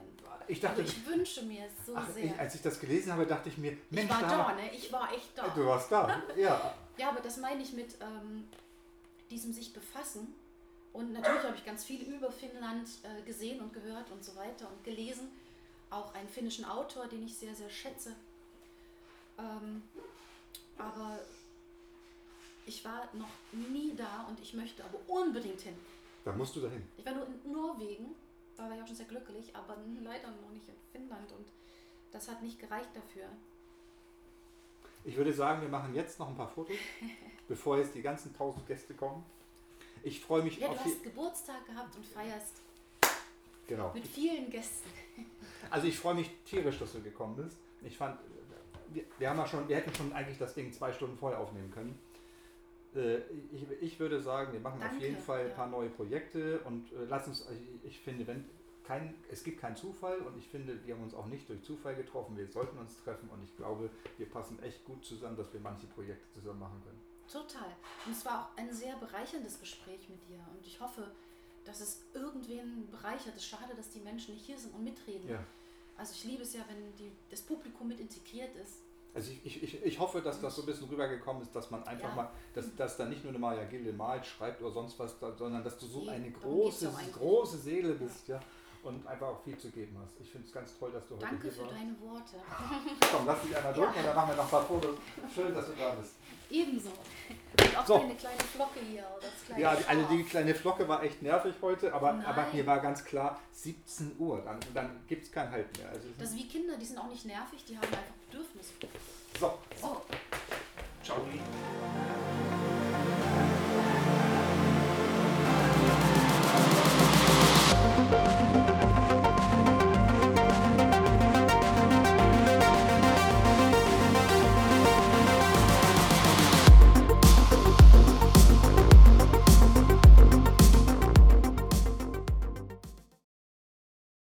Ich dachte, Aber ich wünsche mir es so ach, sehr. Ich, als ich das gelesen habe, dachte ich mir, Mensch, ich war da, ne? Ich war echt da. Du warst da, ja. ja, aber das meine ich mit ähm, diesem sich befassen. Und natürlich habe ich ganz viel über Finnland äh, gesehen und gehört und so weiter und gelesen. Auch einen finnischen Autor, den ich sehr, sehr schätze. Ähm, aber ich war noch nie da und ich möchte aber unbedingt hin. Da musst du dahin. Ich war nur in Norwegen, da war ich auch schon sehr glücklich, aber leider noch nicht in Finnland und das hat nicht gereicht dafür. Ich würde sagen, wir machen jetzt noch ein paar Fotos, bevor jetzt die ganzen tausend Gäste kommen. Ich freue mich ja, auf. Ja, du hast Geburtstag gehabt und feierst. Genau. Mit vielen Gästen. Also ich freue mich tierisch, dass du gekommen bist. Ich fand, wir, wir, haben ja schon, wir hätten schon eigentlich das Ding zwei Stunden vorher aufnehmen können. Äh, ich, ich würde sagen, wir machen Danke, auf jeden Fall ein paar neue Projekte und äh, lass uns, ich, ich finde, wenn kein, es gibt keinen Zufall und ich finde, wir haben uns auch nicht durch Zufall getroffen. Wir sollten uns treffen und ich glaube, wir passen echt gut zusammen, dass wir manche Projekte zusammen machen können. Total. Und es war auch ein sehr bereicherndes Gespräch mit dir und ich hoffe, dass es irgendwen bereichert. Es ist schade, dass die Menschen nicht hier sind und mitreden. Ja. Also ich liebe es ja, wenn die, das Publikum mit integriert ist. Also ich, ich, ich hoffe, dass das so ein bisschen rübergekommen ist, dass man einfach ja. mal, dass, dass da nicht nur eine Maja Gilde malt, schreibt oder sonst was, sondern dass du so eine große, große Seele bist, ja und einfach auch viel zu geben hast. Ich finde es ganz toll, dass du heute Danke hier warst. Danke für deine Worte. Komm, lass dich einmal drücken ja. und dann machen wir noch ein paar Fotos. Schön, dass du da bist. Ebenso. Und auch so. deine kleine Flocke hier. Das kleine ja, die, also die kleine Flocke war echt nervig heute, aber, aber mir war ganz klar, 17 Uhr, dann, dann gibt es kein Halt mehr. Also das ist wie Kinder, die sind auch nicht nervig, die haben einfach Bedürfnisse. So. so.